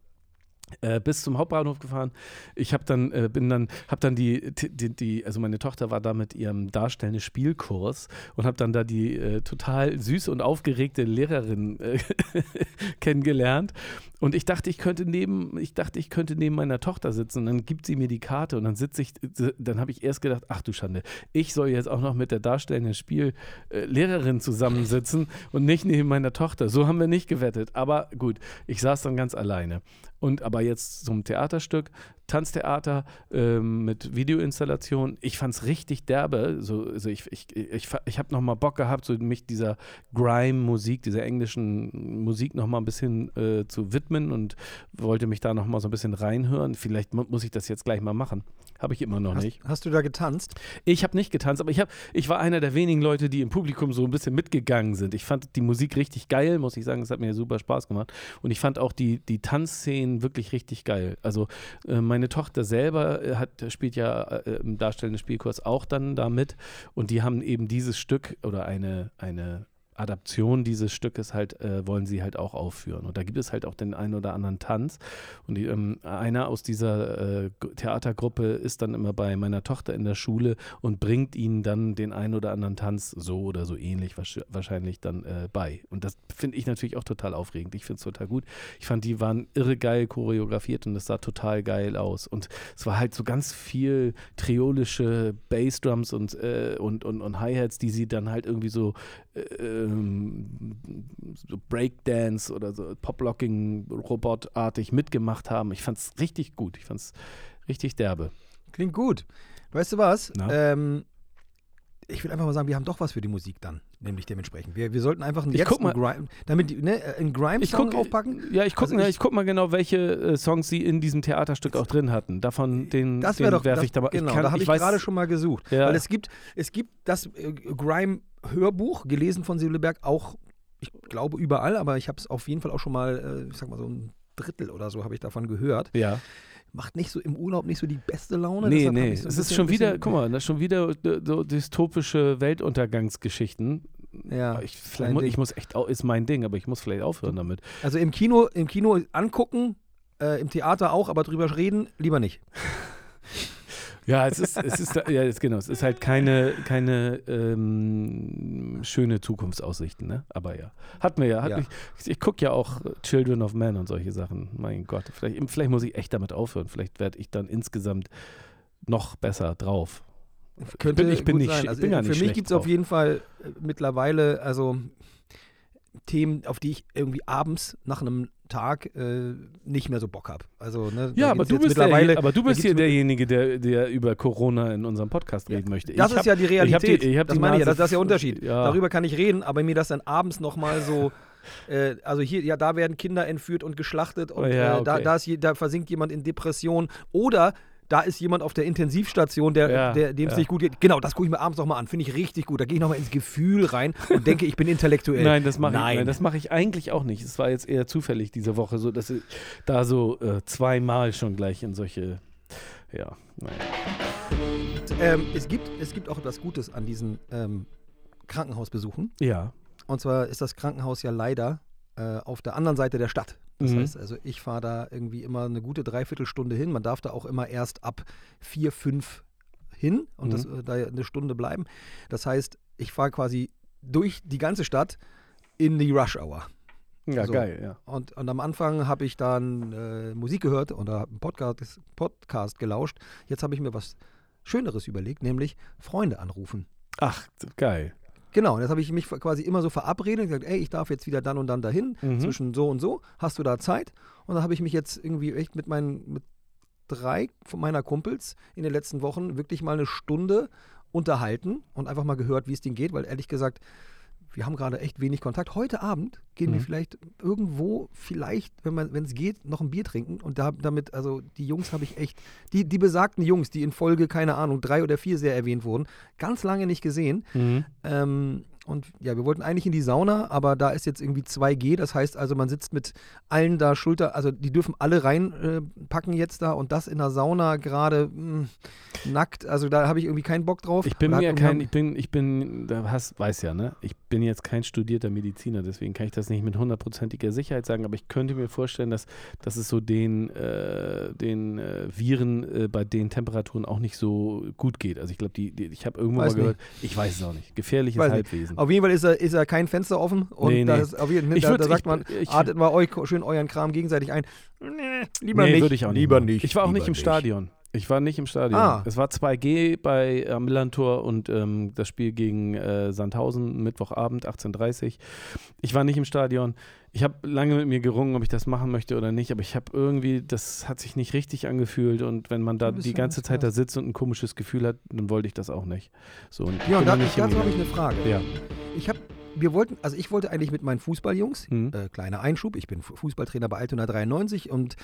äh, bis zum Hauptbahnhof gefahren. Ich habe dann, äh, bin dann, habe dann die, die, die, also meine Tochter war da mit ihrem darstellenden Spielkurs und habe dann da die äh, total süße und aufgeregte Lehrerin äh, kennengelernt. Und ich dachte, ich könnte neben, ich dachte, ich könnte neben meiner Tochter sitzen. Und dann gibt sie mir die Karte und dann sitze ich, dann habe ich erst gedacht, ach du Schande, ich soll jetzt auch noch mit der darstellenden Spiellehrerin zusammensitzen und nicht neben meiner Tochter. So haben wir nicht gewettet. Aber gut, ich saß dann ganz alleine. Und aber jetzt zum Theaterstück, Tanztheater ähm, mit Videoinstallation. Ich fand es richtig derbe. So, also ich, ich, ich, ich habe nochmal Bock gehabt, so mich dieser Grime-Musik, dieser englischen Musik nochmal ein bisschen äh, zu widmen und wollte mich da nochmal so ein bisschen reinhören. Vielleicht mu- muss ich das jetzt gleich mal machen. Habe ich immer noch
Hast,
nicht.
hast du da getanzt?
Ich habe nicht getanzt, aber ich, hab, ich war einer der wenigen Leute, die im Publikum so ein bisschen mitgegangen sind. Ich fand die Musik richtig geil, muss ich sagen. Es hat mir super Spaß gemacht. Und ich fand auch die, die Tanzszenen wirklich richtig geil. Also äh, meine Tochter selber äh, hat, spielt ja äh, im darstellenden Spielkurs auch dann da mit. Und die haben eben dieses Stück oder eine, eine Adaption dieses Stückes halt, äh, wollen sie halt auch aufführen. Und da gibt es halt auch den einen oder anderen Tanz. Und die, ähm, einer aus dieser äh, Theatergruppe ist dann immer bei meiner Tochter in der Schule und bringt ihnen dann den einen oder anderen Tanz so oder so ähnlich wahrsch- wahrscheinlich dann äh, bei. Und das finde ich natürlich auch total aufregend. Ich finde es total gut. Ich fand, die waren irre geil choreografiert und es sah total geil aus. Und es war halt so ganz viel triolische Bassdrums und, äh, und, und, und Hi-Hats, die sie dann halt irgendwie so ähm, so Breakdance oder so Pop-Locking-Robotartig mitgemacht haben. Ich fand es richtig gut. Ich fand es richtig derbe.
Klingt gut. Weißt du was? Ähm, ich will einfach mal sagen, wir haben doch was für die Musik dann, nämlich dementsprechend. Wir, wir sollten einfach einen
Ich
jetzt
mal-
einen Grime, damit ne, äh, einen Grime-Song aufpacken.
Ja, ich gucke
Also ich-
ich guck mal genau, welche äh, Songs sie in diesem Theaterstück auch drin hatten. Davon den,
Das
den
wäre doch,
werfe
das,
ich da mal.
genau,
ich kann,
da habe ich,
weiß-
gerade schon mal gesucht.
Ja.
Weil es gibt, es gibt das äh, Grime-Hörbuch, gelesen von Silberberg, auch, ich glaube, überall, aber ich habe es auf jeden Fall auch schon mal, äh, ich sag mal so ein Drittel oder so habe ich davon gehört.
Ja.
Macht nicht so im Urlaub nicht so die beste Laune.
Nee,
deshalb
nee.
so
es ist schon wieder, guck mal, das ist schon wieder äh, so dystopische Weltuntergangsgeschichten.
Ja,
ich, vielleicht
dein
mu
Ding.
ich muss echt, ist mein Ding, aber ich muss vielleicht aufhören damit.
Also im Kino, im Kino angucken, äh, im Theater auch, aber drüber reden, lieber nicht.
Ja, es ist, es ist, ja, es, genau, es ist halt keine, keine ähm, schöne Zukunftsaussichten, ne? Aber ja, hat mir ja, hat
Ja.
Mich, ich gucke ja auch Children of Men und solche Sachen. Mein Gott, vielleicht, vielleicht muss ich echt damit aufhören. Vielleicht werde ich dann insgesamt noch besser drauf.
Könnte
bin- ich bin nicht
sein. Also
ich bin
für
nicht
mich
schlecht
gibt es auf jeden Fall äh, mittlerweile also Themen, auf die ich irgendwie abends nach einem Tag äh, nicht mehr so Bock habe. Also, ne,
Ja, aber du, bist der,
mittlerweile.
aber du bist hier derjenige, der, der über Corona in unserem Podcast reden möchte.
Das
Ich
ist
hab-
ja die
ich
Realität.
die- ich
das meine ich ja, das, das ist der Unterschied.
ja.
Darüber kann ich reden, aber mir das dann abends nochmal so. Äh, also hier, ja, da werden Kinder entführt und geschlachtet und
Oh ja,
äh, da,
okay.
da, ist da versinkt jemand in Depression oder da ist jemand auf der Intensivstation, der,
Ja,
der, dem es
ja.
nicht gut geht. Genau, das gucke ich mir abends nochmal an. Finde ich richtig gut. Da gehe ich nochmal ins Gefühl rein und denke, ich bin intellektuell.
Nein, das mache ich,
Nein.
nein, das mache ich eigentlich auch nicht. Es war jetzt eher zufällig diese Woche, so dass ich da so äh, zweimal schon gleich in solche, ja, naja.
Ähm, es, gibt, es gibt auch etwas Gutes an diesen ähm, Krankenhausbesuchen.
Ja.
Und zwar ist das Krankenhaus ja leider äh, auf der anderen Seite der Stadt. Das
Mhm.
heißt, also ich fahre da irgendwie immer eine gute Dreiviertelstunde hin. Man darf da auch immer erst ab vier, fünf hin und
Mhm.
das, äh, da eine Stunde bleiben. Das heißt, ich fahre quasi durch die ganze Stadt in die Rush Hour.
Ja,
So.
geil, ja.
Und, und am Anfang habe ich dann äh, Musik gehört oder einen Podcast, Podcast gelauscht. Jetzt habe ich mir was Schöneres überlegt, nämlich Freunde anrufen.
Ach, geil.
Genau, und jetzt habe ich mich quasi immer so verabredet und gesagt, ey, ich darf jetzt wieder dann und dann dahin,
Mhm.
zwischen so und so, hast du da Zeit? Und dann habe ich mich jetzt irgendwie echt mit meinen, mit drei von meiner Kumpels in den letzten Wochen wirklich mal eine Stunde unterhalten und einfach mal gehört, wie es denen geht, weil ehrlich gesagt, wir haben gerade echt wenig Kontakt. Heute Abend gehen wir
Mhm.
vielleicht irgendwo, vielleicht, wenn man, wenn es geht, noch ein Bier trinken. Und da, damit, also die Jungs habe ich echt, die, die besagten Jungs, die in Folge, keine Ahnung, drei oder vier sehr erwähnt wurden, ganz lange nicht gesehen.
Mhm.
Ähm, und ja, wir wollten eigentlich in die Sauna, aber da ist jetzt irgendwie 2G. Das heißt also, man sitzt mit allen da Schulter, also die dürfen alle reinpacken äh, jetzt da und das in der Sauna gerade mh, nackt. Also da habe ich irgendwie keinen Bock drauf.
Ich bin
irgendwie-
kein, ich bin, ich bin, da hast, weiß ja, ne? Ich bin jetzt kein studierter Mediziner, deswegen kann ich das nicht mit hundertprozentiger Sicherheit sagen, aber ich könnte mir vorstellen, dass, dass es so den, äh, den äh, Viren äh, bei den Temperaturen auch nicht so gut geht. Also ich glaube, die, die, ich habe irgendwo
Weiß
mal gehört, ich weiß es auch nicht. Gefährliches
Weiß nicht.
Halbwesen.
Auf jeden Fall ist da ist kein Fenster offen und
Nee,
da,
nee.
ist auf jeden,
Ich
da,
würd-
da sagt
ich-
man,
ich-
atmet mal euch schön euren Kram gegenseitig ein. Nee, lieber
nee,
nicht.
würde ich auch nicht.
lieber nicht.
Ich war auch nicht im Stadion. Ich war nicht im Stadion.
Ah.
Es war 2G bei am Millantor und ähm, das Spiel gegen äh, Sandhausen, Mittwochabend, 18.30 Ich war nicht im Stadion. Ich habe lange mit mir gerungen, ob ich das machen möchte oder nicht, aber ich habe irgendwie, das hat sich nicht richtig angefühlt und wenn man da die ganze Zeit da sitzt und ein komisches Gefühl hat, dann wollte ich das auch nicht. So, und
Ja, und da, dazu habe ich eine Frage.
Ja.
Ich habe, wir wollten, also ich wollte eigentlich mit meinen Fußballjungs,
Hm.
äh, kleiner Einschub, ich bin Fu- Fußballtrainer bei Altona 93 und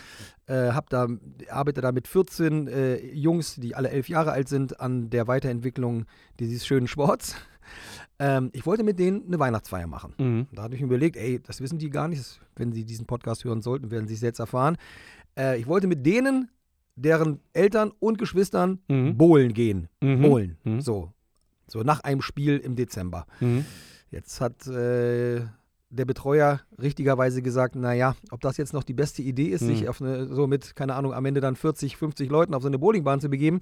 äh, da, arbeite da mit 14 äh, Jungs, die alle elf Jahre alt sind, an der Weiterentwicklung dieses schönen Sports. Ähm, ich wollte mit denen eine Weihnachtsfeier machen.
Mhm.
Da habe ich mir überlegt, ey, das wissen die gar nicht. Wenn sie diesen Podcast hören sollten, werden sie es jetzt erfahren. Äh, ich wollte mit denen, deren Eltern und Geschwistern
Mhm.
bowlen gehen.
Mhm.
Bowlen.
Mhm.
So. So nach einem Spiel im Dezember.
Mhm.
Jetzt hat äh, der Betreuer richtigerweise gesagt, naja, ob das jetzt noch die beste Idee ist,
Hm.
sich auf eine, so mit, keine Ahnung, am Ende dann 40, 50 Leuten auf so eine Bowlingbahn zu begeben,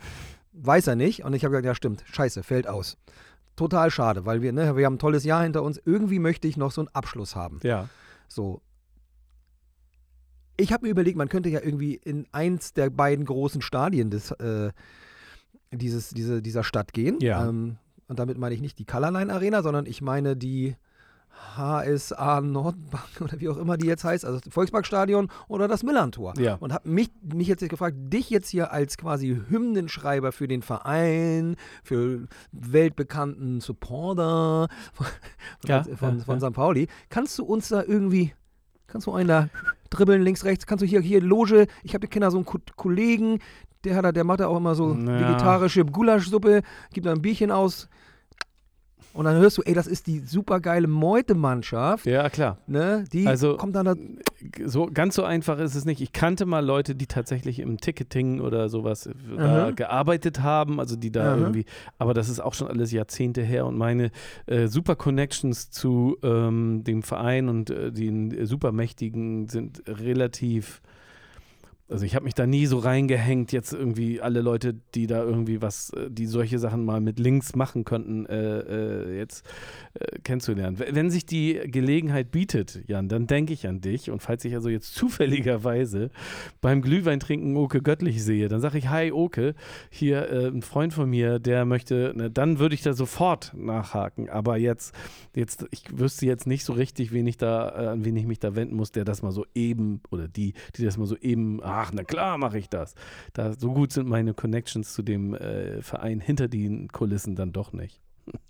weiß er nicht. Und ich habe gesagt, ja stimmt, scheiße, fällt aus. Total schade, weil wir, ne, wir haben ein tolles Jahr hinter uns. Irgendwie möchte ich noch so einen Abschluss haben.
Ja.
So. Ich habe mir überlegt, man könnte ja irgendwie in eins der beiden großen Stadien des, äh, dieses, diese, dieser Stadt gehen.
Ja.
Ähm, und damit meine ich nicht die Colorline Arena, sondern ich meine die HSA Nordbank oder wie auch immer die jetzt heißt, also das Volksparkstadion oder das Millantor.
Ja.
Und habe mich, mich jetzt gefragt, dich jetzt hier als quasi Hymnenschreiber für den Verein, für weltbekannten Supporter von,
Ja,
von,
ja,
von
ja.
St. Pauli, kannst du uns da irgendwie, kannst du einen da dribbeln, links, rechts, kannst du hier, hier Loge, ich habe Kinder so einen Ko Kollegen, der hat da, der macht da auch immer so
Ja.
vegetarische Gulaschsuppe, gibt da ein Bierchen aus. Und dann hörst du, ey, das ist die supergeile Meute-Mannschaft.
Ja, klar.
Ne? Die
Also-
kommt dann da.
so ganz so einfach ist es nicht. Ich kannte mal Leute, die tatsächlich im Ticketing oder sowas äh, da gearbeitet haben, also die da
Aha.
irgendwie, aber das ist auch schon alles Jahrzehnte her und meine äh, super Connections zu ähm, dem Verein und äh, den äh, Supermächtigen sind relativ also ich habe mich da nie so reingehängt, jetzt irgendwie alle Leute, die da irgendwie was, äh, die solche Sachen mal mit Links machen könnten, äh, äh, jetzt äh, kennenzulernen. Wenn sich die Gelegenheit bietet, Jan, dann denke ich an dich. Und falls ich also jetzt zufälligerweise beim Glühweintrinken Oke Göttlich sehe, dann sage ich, hi Oke, hier äh, ein Freund von mir, der möchte, ne, dann würde ich da sofort nachhaken. Aber jetzt, jetzt, ich wüsste jetzt nicht so richtig, wen ich da, äh, an wen ich mich da wenden muss, der das mal so eben, oder die, die das mal so eben, ach, na klar mache ich das. Da, so gut sind meine Connections zu dem äh, Verein hinter den Kulissen dann doch nicht.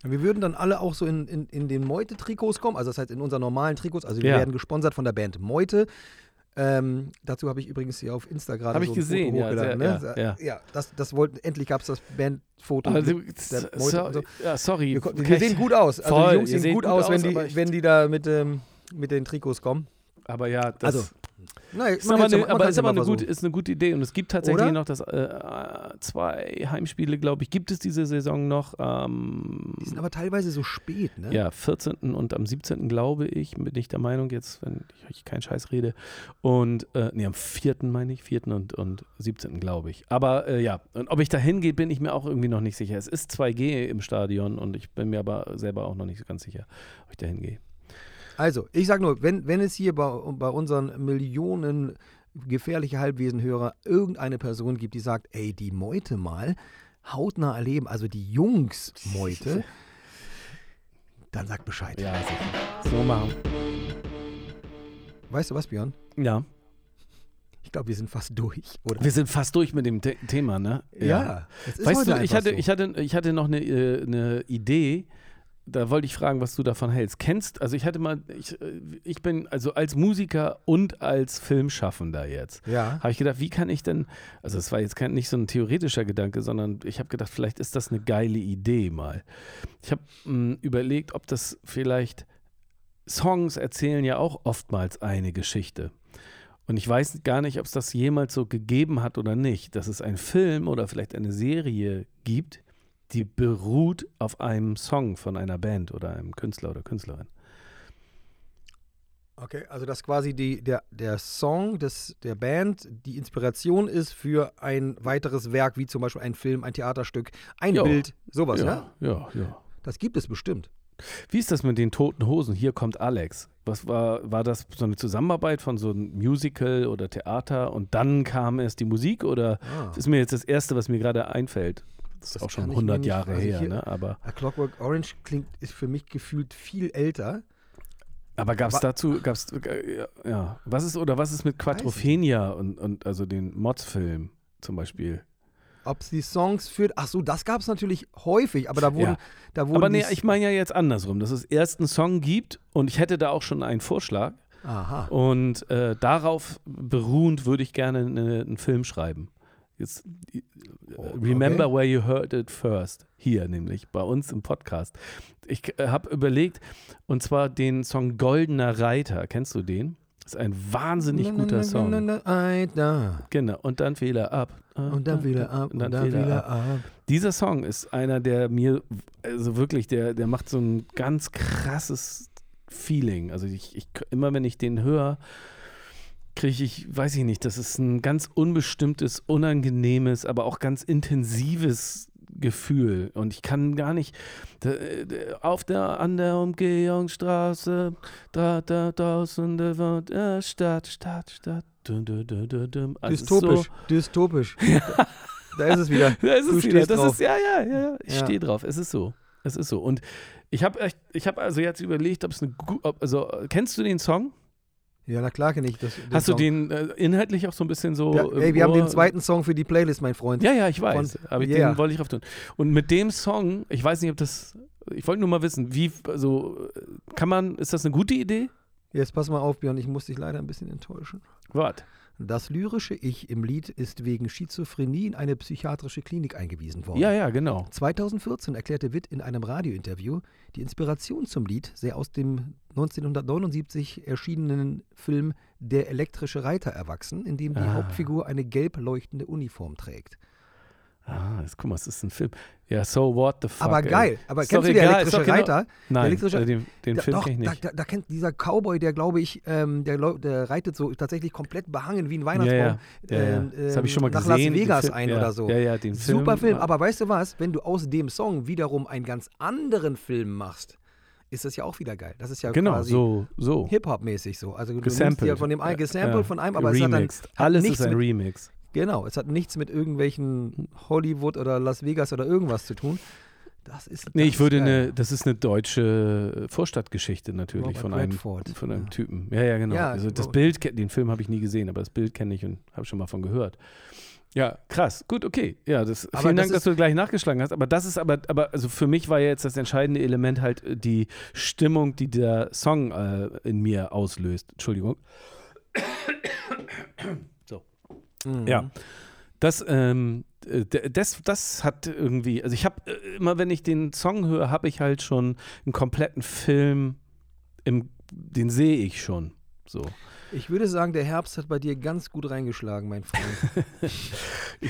Wir würden dann alle auch so in, in, in den Meute-Trikots kommen, also das heißt in unseren normalen Trikots. Also wir
Ja.
werden gesponsert von der Band Meute. Ähm, dazu habe ich übrigens hier auf Insta gerade so
ich gesehen, ja, sehr-
ne?
ja,
ja. das, das wollten, endlich gab es das Bandfoto.
Also, so, ja, sorry.
Wir, wir
ich-
sehen gut aus. Also
Voll,
die Jungs sehen gut
gut
aus, wenn,
aus, aber
die, wenn die da mit, ähm, mit den Trikots kommen.
Aber ja, das
Also, Nein,
ist aber,
ja-
eine, aber ist aber eine, gute,
versuchen.
ist eine gute Idee. Und es gibt tatsächlich
Oder?
noch das äh, zwei Heimspiele, glaube ich, gibt es diese Saison noch. Ähm,
Die sind aber teilweise so spät, ne?
ja, 14. und am 17. glaube ich, bin ich der Meinung jetzt, wenn ich keinen Scheiß rede. Und, äh, nee, am 4. meine ich, 4. und, und 17. glaube ich. Aber äh, ja, und ob ich da hingehe, bin ich mir auch irgendwie noch nicht sicher. Es ist 2G im Stadion und ich bin mir aber selber auch noch nicht so ganz sicher, ob ich da hingehe.
Also, ich sag nur, wenn, wenn es hier bei, bei unseren Millionen gefährliche Halbwesenhörer irgendeine Person gibt, die sagt, ey, die Meute mal hautnah erleben, also die Jungs Meute, dann sag Bescheid.
Ja, sicher. So machen.
Weißt du was, Björn?
Ja.
Ich glaube, wir sind fast durch, oder?
Wir sind fast durch mit dem The Thema, ne?
es ist
Weißt du, ich hatte,
so.
ich, hatte, ich hatte noch eine, äh, eine Idee, da wollte ich fragen, was du davon hältst. Kennst, also ich hatte mal, ich, äh, ich bin also als Musiker und als Filmschaffender jetzt,
ja.
habe ich gedacht, wie kann ich denn, also es war jetzt kein, nicht so ein theoretischer Gedanke, sondern ich habe gedacht, vielleicht ist das eine geile Idee mal. Ich habe mh, überlegt, ob das vielleicht, Songs erzählen ja auch oftmals eine Geschichte. Und ich weiß gar nicht, ob es das jemals so gegeben hat oder nicht, dass es einen Film oder vielleicht eine Serie gibt, die beruht auf einem Song von einer Band oder einem Künstler oder Künstlerin.
Okay, also dass quasi die, der, der Song des, der Band die Inspiration ist für ein weiteres Werk, wie zum Beispiel ein Film, ein Theaterstück, ein
Ja.
Bild, sowas, ja?
ja, ja, ja.
Das gibt es bestimmt.
Wie ist das mit den toten Hosen? Hier kommt Alex. Was war, war das so eine Zusammenarbeit von so einem Musical oder Theater und dann kam erst die Musik oder
Ah.
das ist mir jetzt das Erste, was mir gerade einfällt. Das ist auch schon
kann ich mir
100
nicht-
Jahre
also
her, ne? Aber,
A Clockwork Orange klingt, ist für mich gefühlt viel älter.
aber gab es dazu, gab's, äh, ja, was ist, oder was ist mit Quattrophenia und, und also den Mods-Film zum Beispiel?
Ob es die Songs führt, ach so, das gab es natürlich häufig, aber da wurden,
Ja.
da wurden
Aber nee, ich meine ja jetzt andersrum, dass es erst einen Song gibt und ich hätte da auch schon einen Vorschlag
Aha.
und äh, darauf beruhend würde ich gerne eine, einen Film schreiben. Jetzt, äh,
Oh,
remember
okay.
where you heard it first. Hier nämlich, bei uns im Podcast. Ich äh, habe überlegt, und zwar den Song Goldener Reiter. Kennst du den? Ist ein wahnsinnig guter Song. Genau, und dann Fehler ab.
Und dann wieder ab,
und dann, Fehler ab. Dieser Song ist einer, der mir, also wirklich, der, der macht so ein ganz krasses Feeling. Also ich, ich immer wenn ich den höre, kriege ich, weiß ich nicht, das ist ein ganz unbestimmtes, unangenehmes, aber auch ganz intensives Gefühl. Und ich kann gar nicht äh, auf der an der Umgehungsstraße, da, da, draußen der Wand, äh, Stadt, Stadt, Stadt. Dum, dum, dum. Also es ist
Dystopisch, dystopisch. Da ist es wieder.
da ist
Du
es wieder.
stehst
Das
drauf.
ist, ja, ja, ja, ja. Ich
Ja.
stehe drauf. Es ist so. Es ist so. Und ich habe ich habe also jetzt überlegt, ob es eine ob, also kennst du den Song?
Ja, na klar kenne ich das.
Hast du
Song.
den äh, inhaltlich auch so ein bisschen so
Ja,
im
ey, wir haben den
Ohr?
zweiten Song für die Playlist, mein Freund.
Ja, ja, ich weiß.
Von-
aber
Yeah.
den wollte ich drauf tun. Und mit dem Song, ich weiß nicht, ob das ich wollte nur mal wissen, wie also äh, kann man ist das eine gute Idee?
Jetzt pass mal auf, Björn, ich muss dich leider ein bisschen enttäuschen.
Warte.
Das lyrische Ich im Lied ist wegen Schizophrenie in eine psychiatrische Klinik eingewiesen worden.
Ja, ja, genau.
2014 erklärte Witt in einem Radiointerview, die Inspiration zum Lied sei aus dem 1979 erschienenen Film Der elektrische Reiter erwachsen, in dem die
Ah.
Hauptfigur eine gelb leuchtende Uniform trägt.
Ah, jetzt, guck mal, es ist ein Film. Ja, so what the fuck.
aber
ey.
geil. Aber
Ist
kennst du den
egal, ist
elektrische
doch genau-
Reiter?
Nein,
elektrische-
äh, den, den
Da-
Film
doch,
ich
da,
nicht.
da, da kennt dieser Cowboy, der glaube ich, ähm, der, der reitet so tatsächlich komplett behangen wie ein Weihnachtsbaum.
ja, ja, ja.
ähm,
Das habe ich schon mal
nach
gesehen.
Las Vegas
Film,
ein
ja,
oder so.
Ja, ja, den Film.
Super Film, aber weißt du was? Wenn du aus dem Song wiederum einen ganz anderen Film machst, ist das ja auch wieder geil. Das ist ja
Genau,
quasi
so, so.
Hip-Hop-mäßig so. Also du nimmst dir von dem einen
Ja,
gesampelt
ja.
von einem, aber es hat dann
Remixed. Alles ist ein Remix.
Genau, es hat nichts mit irgendwelchen Hollywood oder Las Vegas oder irgendwas zu tun. Das ist
Nee,
das
ich würde eine, das ist eine deutsche Vorstadtgeschichte natürlich
Robert
von einem,
Redford.
von einem
Ja.
Typen. Ja, ja, genau.
Ja,
also das Bild, den Film habe ich nie gesehen, aber das Bild kenne ich und habe schon mal von gehört. Ja, krass. Gut, okay. Ja, das,
Aber
vielen
das
Dank, dass du gleich nachgeschlagen hast. Aber das ist aber, aber also für mich war ja jetzt das entscheidende Element halt äh, die Stimmung, die der Song äh, in mir auslöst. Entschuldigung.
Mhm.
Ja. Das, ähm, äh, das, das hat irgendwie, also ich habe äh, immer, wenn ich den Song höre, habe ich halt schon einen kompletten Film, im, den sehe ich schon. So.
Ich würde sagen, der Herbst hat bei dir ganz gut reingeschlagen, mein Freund.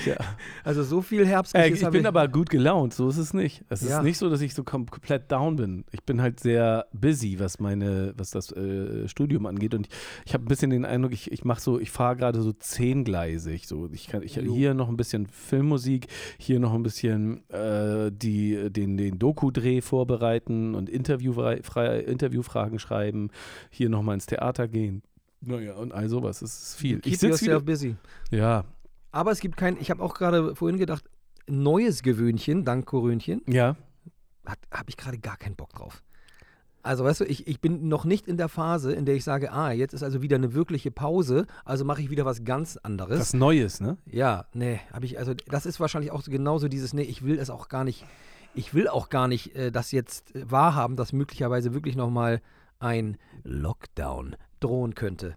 Ja.
Also so viel Herbst
Äh, ich bin aber gut gelaunt, so ist es nicht. Es ist
Ja.
nicht so, dass ich so kom komplett down bin. Ich bin halt sehr busy, was meine, was das äh, Studium angeht. Und ich habe ein bisschen den Eindruck, ich, ich mache so, ich fahre gerade so zehngleisig. So, ich kann, ich hier noch ein bisschen Filmmusik, hier noch ein bisschen äh, die, den, den Doku-Dreh vorbereiten und Interviewfrei- frei- Interviewfragen schreiben, hier noch mal ins Theater gehen. Naja, und all sowas. Es ist viel.
Keep
Ich sitze wieder.
busy.
Ja,
Aber es gibt kein, ich habe auch gerade vorhin gedacht, neues Gewöhnchen, dank Korönchen,
ja.
habe ich gerade gar keinen Bock drauf. Also weißt du, ich, ich bin noch nicht in der Phase, in der ich sage, ah, jetzt ist also wieder eine wirkliche Pause, also mache ich wieder was ganz anderes.
Was Neues, ne?
Ja, nee, habe ich, also das ist wahrscheinlich auch so genauso dieses, nee, ich will es auch gar nicht, ich will auch gar nicht äh, das jetzt äh, wahrhaben, dass möglicherweise wirklich nochmal ein Lockdown drohen könnte.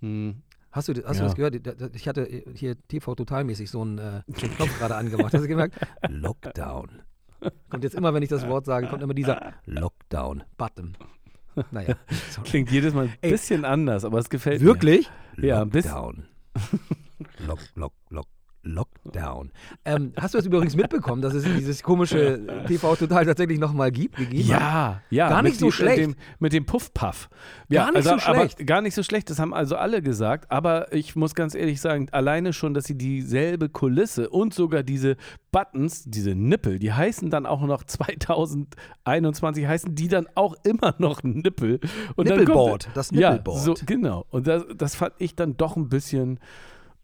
Hm.
Hast du, hast
Ja.
du das gehört? Ich hatte hier TV totalmäßig so einen, äh, Knopf gerade angemacht. Hast du gemerkt? Lockdown. Kommt jetzt immer, wenn ich das Wort sage, kommt immer dieser Lockdown-Button. Naja. sorry.
Klingt jedes Mal ein
Ey.
bisschen anders, aber es gefällt
Wirklich?
Ja, ein bisschen.
Lockdown. Lock, lock, lock, Lockdown. Ähm, hast du das übrigens mitbekommen, dass es dieses komische TV Total tatsächlich nochmal gibt? gegeben?
Ja, ja.
Gar nicht so
die-
schlecht.
Dem, mit dem Puff-Puff. Ja,
Gar nicht
also,
so schlecht.
Aber gar nicht so schlecht, das haben also alle gesagt. Aber ich muss ganz ehrlich sagen, alleine schon, dass sie dieselbe Kulisse und sogar diese Buttons, diese Nippel, die heißen dann auch noch 2021, heißen die dann auch immer noch Nippel. Und dann
Nippelboard,
kommt,
das
Ja,
Nippelboard.
so, genau. Und das, das fand ich dann doch ein bisschen,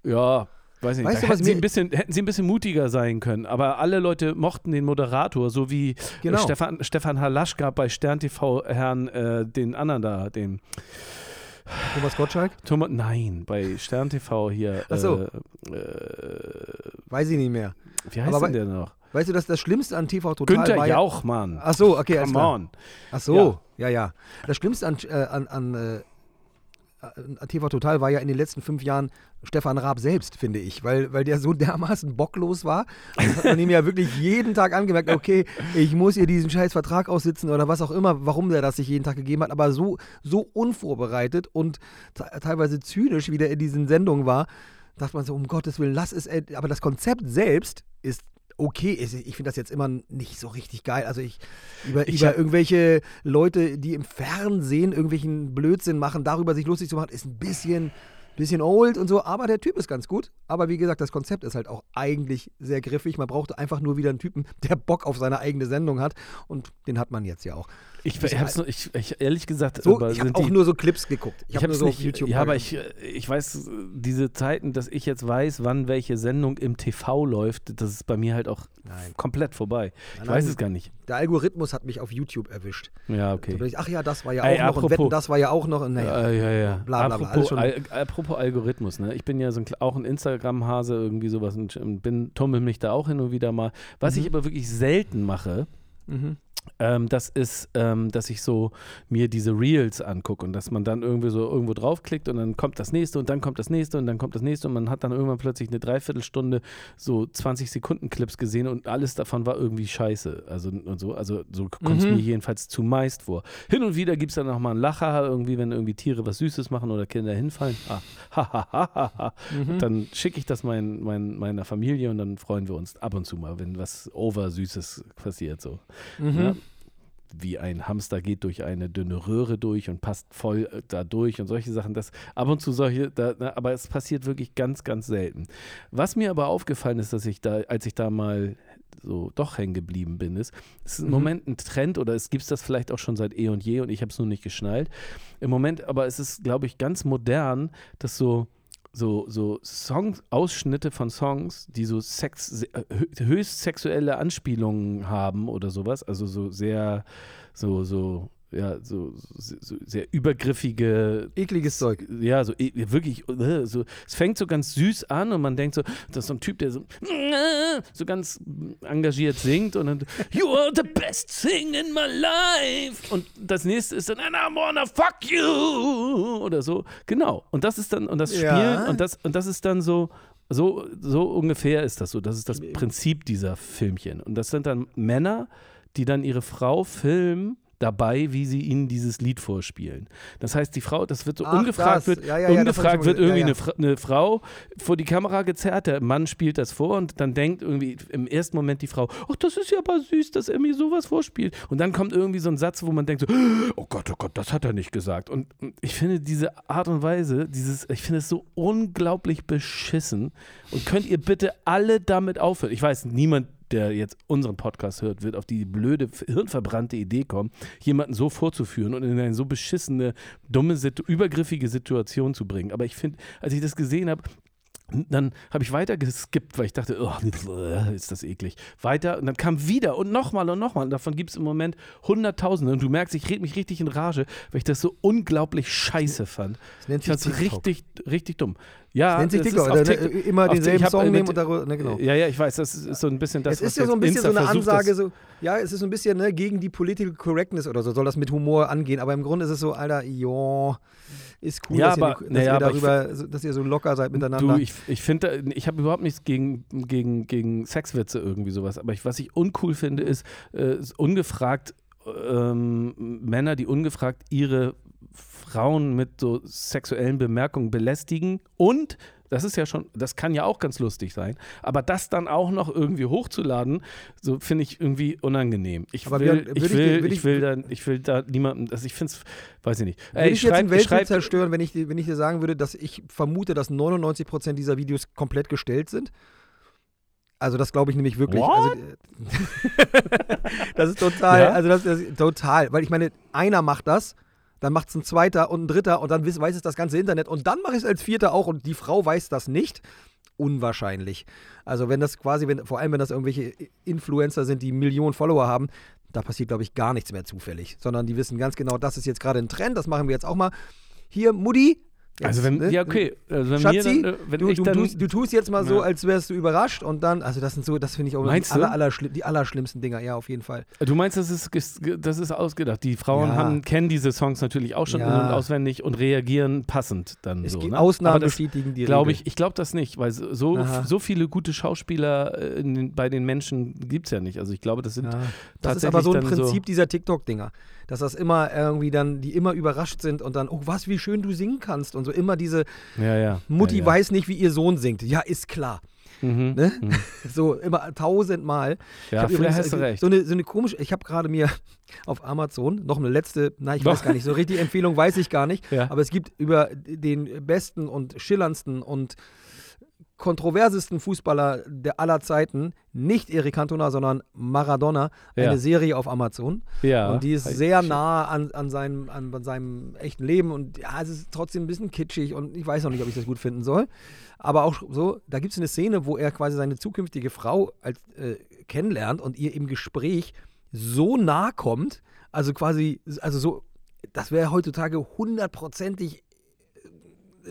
ja, weiß nicht,
Weißt du,
hätten, sie ein bisschen, hätten sie ein bisschen mutiger sein können. Aber alle Leute mochten den Moderator, so wie
Genau.
äh, Stefan, Stefan Halaschka bei Stern TV Herrn, äh, den anderen da, den
Thomas Gottschalk?
Thomas, nein, bei Stern TV hier.
Ach so.
Äh, äh,
Weiß ich nicht mehr.
wie heißt
Aber
denn der noch?
Weißt du, dass das Schlimmste an TV Total
Günther
war ja-
Jauch, Mann.
Ach so, okay,
Come on.
Ach so, ja, ja. Das Schlimmste an, äh, an, äh, an TV Total war ja in den letzten fünf Jahren Stefan Raab selbst, finde ich, weil, weil der so dermaßen bocklos war. Das hat man ihm ja wirklich jeden Tag angemerkt, okay, ich muss ihr diesen scheiß Vertrag aussitzen oder was auch immer, warum der das sich jeden Tag gegeben hat, aber so, so unvorbereitet und te- teilweise zynisch, wie der in diesen Sendungen war, dachte man so, um Gottes Willen, lass es, äh, aber das Konzept selbst ist okay. Ich ich finde das jetzt immer nicht so richtig geil. Also ich über,
Ich
über irgendwelche Leute, die im Fernsehen irgendwelchen Blödsinn machen, darüber sich lustig zu machen, ist ein bisschen, bisschen old und so. Aber der Typ ist ganz gut. Aber wie gesagt, das Konzept ist halt auch eigentlich sehr griffig. Man brauchte einfach nur wieder einen Typen, der Bock auf seine eigene Sendung hat. Und den hat man jetzt ja auch.
Ich,
Ich-
hab's nur, ich, ich ehrlich gesagt,
So, ich habe auch
die,
nur so Clips geguckt. Ich
ich
habe so
nicht,
auf YouTube.
ja, aber ich, ich weiß, diese Zeiten, dass ich jetzt weiß, wann welche Sendung im TV läuft, das ist bei mir halt auch
Nein.
komplett vorbei. Ich
Nein,
weiß
nein.
es gar nicht.
Der Algorithmus hat mich auf YouTube erwischt.
Ja, okay.
ich, ach ja, das war ja
Ey,
auch noch. Und
apropos-
Wetten, das war ja auch noch. und Naja.
Äh, ja, ja.
Bla, bla, bla,
apropos,
schon-
Al apropos Algorithmus, ne? Ich bin ja so ein, auch ein Instagram-Hase, irgendwie sowas und und bin, tummel mich da auch hin und wieder mal. Was ich
Mhm.
aber wirklich selten mache,
Mhm.
Ähm, das ist, ähm, dass ich so mir diese Reels angucke und dass man dann irgendwie so irgendwo draufklickt und dann kommt das nächste und dann kommt das nächste und dann kommt das nächste und man hat dann irgendwann plötzlich eine Dreiviertelstunde so 20 Sekunden Clips gesehen und alles davon war irgendwie scheiße. Also und so, also so kommt es
Mhm.
mir jedenfalls zumeist vor. Hin und wieder gibt es dann noch mal einen Lacher, irgendwie, wenn irgendwie Tiere was Süßes machen oder Kinder hinfallen. Ah, ha, ha, ha.
Mhm.
Dann schicke ich das mein, mein, meiner Familie und dann freuen wir uns ab und zu mal, wenn was Oversüßes passiert. So.
Mhm.
Ja? Wie ein Hamster geht durch eine dünne Röhre durch und passt voll äh, da durch und solche Sachen. Das ab und zu solche, da, na, aber es passiert wirklich ganz, ganz selten. Was mir aber aufgefallen ist, dass ich da, als ich da mal so doch hängen geblieben bin, ist, es ist im
Mhm.
Moment ein Trend oder es gibt das vielleicht auch schon seit eh und je und ich habe es nur nicht geschnallt. Im Moment, aber es ist, glaube ich, ganz modern, dass so so, so Songs, Ausschnitte von Songs, die so Sex, äh, hö- höchst sexuelle Anspielungen haben oder sowas, also so sehr, so, so, ja, so, so, so sehr übergriffige
Ekliges Zeug.
ja, so e- wirklich, äh, so, es fängt so ganz süß an und man denkt so, das ist so ein Typ, der so, so ganz engagiert singt und dann, You are the best thing in my life. Und das nächste ist dann, and I wanna fuck you oder so. Genau. Und das ist dann, und das Spielen,
Ja.
und das, und das ist dann so, so, so ungefähr ist das so. Das ist das Prinzip dieser Filmchen. Und das sind dann Männer, die dann ihre Frau filmen dabei, wie sie ihnen dieses Lied vorspielen. Das heißt, die Frau, das wird so
Ach,
ungefragt,
das.
wird,
Ja, ja,
ungefragt wird irgendwie Eine, eine Frau vor die Kamera gezerrt, der Mann spielt das vor und dann denkt irgendwie im ersten Moment die Frau, ach, das ist ja aber süß, dass er mir sowas vorspielt. Und dann kommt irgendwie so ein Satz, wo man denkt so, oh Gott, oh Gott, das hat er nicht gesagt. Und und ich finde diese Art und Weise, dieses, ich finde es so unglaublich beschissen. Und könnt ihr bitte alle damit aufhören? Ich weiß, niemand der jetzt unseren Podcast hört, wird auf die blöde, hirnverbrannte Idee kommen, jemanden so vorzuführen und in eine so beschissene, dumme, übergriffige Situation zu bringen. Aber ich finde, als ich das gesehen habe, dann habe ich weiter geskippt, weil ich dachte, oh, ist das eklig. Weiter und dann kam wieder und nochmal und nochmal. Und davon gibt es im Moment Hunderttausende. Und du merkst, ich rede mich richtig in Rage, weil ich das so unglaublich scheiße fand.
Das nennt
Ich fand es
TikTok.
richtig, richtig dumm. Ja,
Das nennt sich TikTok.
auf
Oder, ne, immer
auf Tik-
denselben Song nehmen und darüber, ne, genau.
Ja, ja, ich weiß, das ist so ein bisschen das,
es ist ja so ein bisschen so
Insta
eine
versucht,
Ansage, so, ja, es ist so ein bisschen ne, gegen die Political Correctness oder so, soll das mit Humor angehen, aber im Grunde ist es so, Alter, ja, ist cool,
Ja,
dass, ihr,
aber-
dass,
naja,
ihr
ich
darüber, so- dass ihr so locker seid miteinander.
Du, ich, ich finde, ich habe überhaupt nichts gegen, gegen, gegen Sexwitze irgendwie sowas. Aber ich, was ich uncool finde, ist, äh, ist ungefragt ähm, Männer, die ungefragt ihre Frauen mit so sexuellen Bemerkungen belästigen und das ist ja schon, das kann ja auch ganz lustig sein, aber das dann auch noch irgendwie hochzuladen, so finde ich irgendwie unangenehm. Ich
Aber
will,
Björn,
ich
ich-
will, ich
ich-
will da, ich will da niemanden, also ich finde es, weiß ich nicht.
Würde ich, jetzt
schreib-
ein Weltbild
schreib-
zerstören, wenn ich, dir- wenn ich dir sagen würde, dass ich vermute, dass 99% dieser Videos komplett gestellt sind? Also das glaube ich nämlich wirklich. Also, äh, das ist total,
Ja?
also das, das ist total, weil ich meine, einer macht das, dann macht es ein zweiter und ein dritter und dann weiß es das ganze Internet und dann mache ich es als vierter auch und die Frau weiß das nicht. Unwahrscheinlich. Also wenn das quasi, wenn, vor allem wenn das irgendwelche Influencer sind, die Millionen Follower haben, da passiert, glaube ich, gar nichts mehr zufällig, sondern die wissen ganz genau, das ist jetzt gerade ein Trend, das machen wir jetzt auch mal. Hier, Mutti. Jetzt,
Also wenn,
ne?
ja okay, also wenn
Schatzi,
mir dann, wenn
du,
ich
du,
dann,
tust, du tust jetzt mal so,
Ja.
als wärst du überrascht und dann, also das sind so, das finde ich auch die, aller, allerschli die allerschlimmsten Dinger, ja, auf jeden Fall.
Du meinst, das ist, das ist ausgedacht. Die Frauen
Ja.
haben, kennen diese Songs natürlich auch schon
Ja.
in- und auswendig und reagieren passend dann
Es
so.
gibt
Ne?
Ausnahmen
das
bestätigen die
glaube
Regel.
ich, ich glaube das nicht, weil so, so,
Aha.
so viele gute Schauspieler äh, den, bei den Menschen gibt es ja nicht. Also ich glaube, das sind
Ja. Das ist aber so ein Prinzip dieser TikTok-Dinger. Dass das immer irgendwie dann, die immer überrascht sind und dann, oh, was, wie schön du singen kannst. Und so immer diese
ja, ja.
Mutti
ja,
weiß nicht, wie ihr Sohn singt. Ja, ist klar.
Mhm.
Ne?
Mhm.
So immer tausendmal. Ich
Ja, vielleicht
übrigens,
hast du
äh,
recht.
So eine, so eine komische, ich habe gerade mir auf Amazon noch eine letzte, na, ich
Doch.
weiß gar nicht, so richtig Empfehlung weiß ich gar nicht,
Ja.
aber es gibt über den besten und schillerndsten und kontroversesten Fußballer der aller Zeiten, nicht Eric Cantona, sondern Maradona,
Ja.
eine Serie auf Amazon.
ja.
Und die ist sehr nah an, an, seinem, an, an seinem echten Leben und ja, es ist trotzdem ein bisschen kitschig und ich weiß noch nicht, ob ich das gut finden soll. Aber auch so, da gibt es eine Szene, wo er quasi seine zukünftige Frau als, äh, kennenlernt und ihr im Gespräch so nah kommt, also quasi, also so, das wäre heutzutage hundertprozentig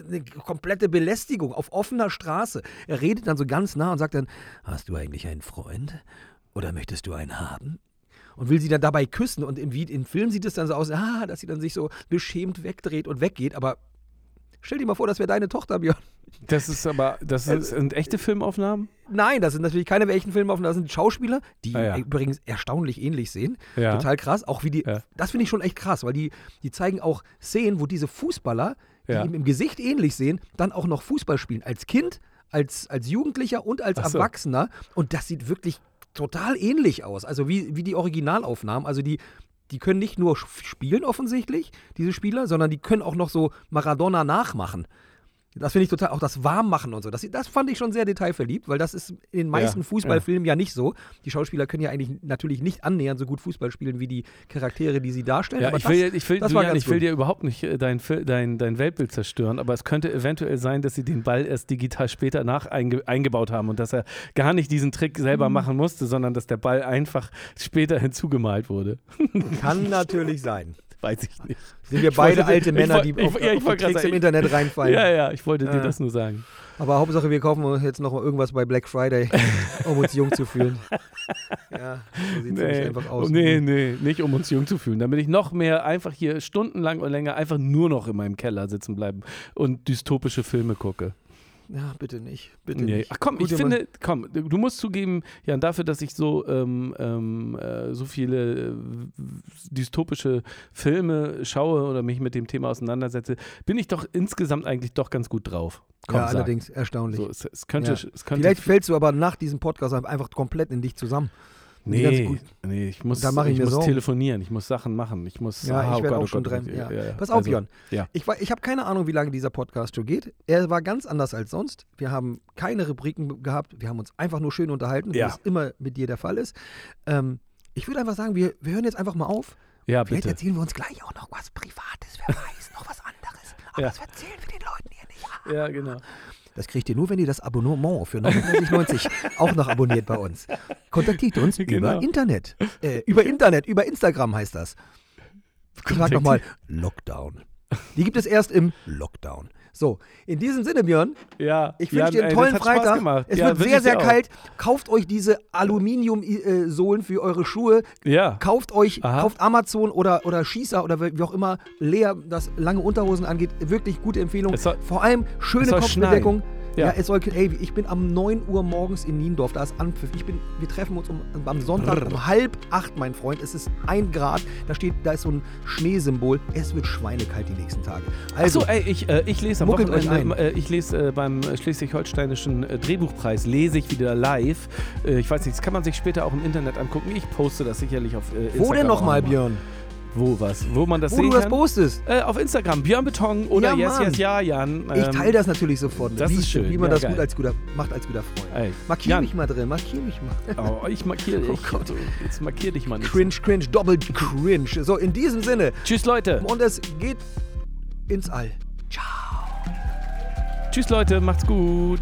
eine komplette Belästigung auf offener Straße. Er redet dann so ganz nah und sagt dann, hast du eigentlich einen Freund? Oder möchtest du einen haben? Und will sie dann dabei küssen. Und im, im Film sieht es dann so aus, ah, dass sie dann sich so beschämt wegdreht und weggeht. Aber stell dir mal vor, das wäre deine Tochter, Björn.
Das ist aber, das
Äh,
ist, sind echte Filmaufnahmen?
Nein, das sind natürlich keine echten Filmaufnahmen, das sind Schauspieler, die
Ah, ja.
übrigens erstaunlich ähnlich sehen.
Ja.
Total krass. Auch wie die,
Ja.
das finde ich schon echt krass, weil die, die zeigen auch Szenen, wo diese Fußballer, die
Ja.
ihm im Gesicht ähnlich sehen, dann auch noch Fußball spielen. Als Kind, als, als Jugendlicher und als
so.
Erwachsener. Und das sieht wirklich total ähnlich aus. Also wie, wie die Originalaufnahmen. Also die, die können nicht nur spielen offensichtlich, diese Spieler, sondern die können auch noch so Maradona nachmachen. Das finde ich total, auch das Warmmachen und so. Das, das fand ich schon sehr detailverliebt, weil das ist in den meisten
Ja,
Fußballfilmen ja. nicht so. Die Schauspieler können ja eigentlich natürlich nicht annähernd so gut Fußball spielen wie die Charaktere, die sie darstellen.
Ja, ich
das,
will, ich will,
das
ich dir überhaupt nicht äh, dein, dein, dein Weltbild zerstören, aber es könnte eventuell sein, dass sie den Ball erst digital später nach einge eingebaut haben und dass er gar nicht diesen Trick selber
Mhm.
machen musste, sondern dass der Ball einfach später hinzugemalt wurde.
Kann natürlich sein.
Weiß ich nicht.
Sind wir beide
wollte-
alte Männer, die
ich-
auf,
ja, ich
auf Tricks im Internet reinfallen.
Ja, ja, ich wollte dir
Ja.
das nur sagen.
Aber Hauptsache, wir kaufen uns jetzt noch mal irgendwas bei Black Friday, um uns jung zu fühlen. Ja, so sieht es nämlich einfach aus.
nee, nee, nicht um uns jung zu fühlen. Damit ich noch mehr einfach hier stundenlang und länger einfach nur noch in meinem Keller sitzen bleiben und dystopische Filme gucke.
Ja, bitte nicht. Bitte
Nee.
nicht.
Ach komm, ich
Gute
finde, komm, du musst zugeben, Jan, dafür, dass ich so, ähm, ähm, äh, so viele äh, dystopische Filme schaue oder mich mit dem Thema auseinandersetze, bin ich doch insgesamt eigentlich doch ganz gut drauf. Komm,
ja,
sag.
allerdings erstaunlich.
So, es, es könnte,
Ja.
es könnte
Vielleicht fällst du aber nach diesem Podcast einfach komplett in dich zusammen.
Nee,
ganz gut.
nee, ich muss,
Da ich
ich muss
Sorgen.
telefonieren, ich muss Sachen machen, ich muss.
Ja,
ah,
ich
oh
werde auch
oh
schon dran. Ja.
ja, ja.
Pass auf,
Also,
Björn.
ja.
Ich, ich habe keine Ahnung, wie lange dieser Podcast schon geht. Er war ganz anders als sonst. Wir haben keine Rubriken gehabt. Wir haben uns einfach nur schön unterhalten, wie es immer mit dir der Fall ist. Ähm, ich würde einfach sagen, wir, wir hören jetzt einfach mal auf.
Ja,
Vielleicht
bitte.
erzählen wir uns gleich auch noch was Privates, wer weiß, noch was anderes. Aber das erzählen wir den Leuten hier nicht.
Ja, genau.
Das kriegt ihr nur, wenn ihr das Abonnement für 39,90 auch noch abonniert bei uns. Kontaktiert uns
Genau.
über Internet. Äh, über Internet, über Instagram heißt das. Sag nochmal Lockdown. Die gibt es erst im Lockdown. So, in diesem Sinne, Björn,
Ja,
ich wünsche dir einen
ey,
tollen Freitag. Es
ja,
wird sehr, sehr kalt. Kauft euch diese Aluminium-Sohlen für eure Schuhe.
Ja.
Kauft euch,
Aha.
kauft Amazon oder, oder Schießer oder wie auch immer Lea das lange Unterhosen angeht. Wirklich gute Empfehlung.
Soll-
Vor allem schöne Kopfbedeckung. Ja.
Ja.
es soll, ey, ich bin am 9 Uhr morgens in Niendorf, da ist Anpfiff. Ich bin, wir treffen uns um, am Sonntag um halb acht, mein Freund. Es ist ein Grad, da steht, da ist so ein Schneesymbol. Es wird schweinekalt die nächsten Tage. Also,
Achso, ey, ich, äh, ich lese am Wochenende, äh, ich lese äh, beim Schleswig-Holsteinischen äh, Drehbuchpreis, lese ich wieder live. Äh, ich weiß nicht, das kann man sich später auch im Internet angucken. Ich poste das sicherlich auf äh, Instagram.
wo denn nochmal,
noch.
Björn?
Wo was? Wo man das
Wo
sehen
du das
kann?
postest?
Äh, auf Instagram, Björn Beton oder
Ja,
Yes,
Mann.
Yes, Ja, Jan.
Ich
Ähm,
teile das natürlich sofort.
das
wie,
ist schön.
Wie man
Ja,
das
geil.
gut als guter, macht als guter Freund.
Ey,
Markier
Jan.
mich mal drin, markier mich mal.
Oh, ich markiere dich.
Oh Gott.
Jetzt markier dich mal nicht.
Cringe, cringe, doppelt cringe. So, in diesem Sinne.
Tschüss, Leute.
Und es geht ins All.
Tschüss, Leute. Macht's gut.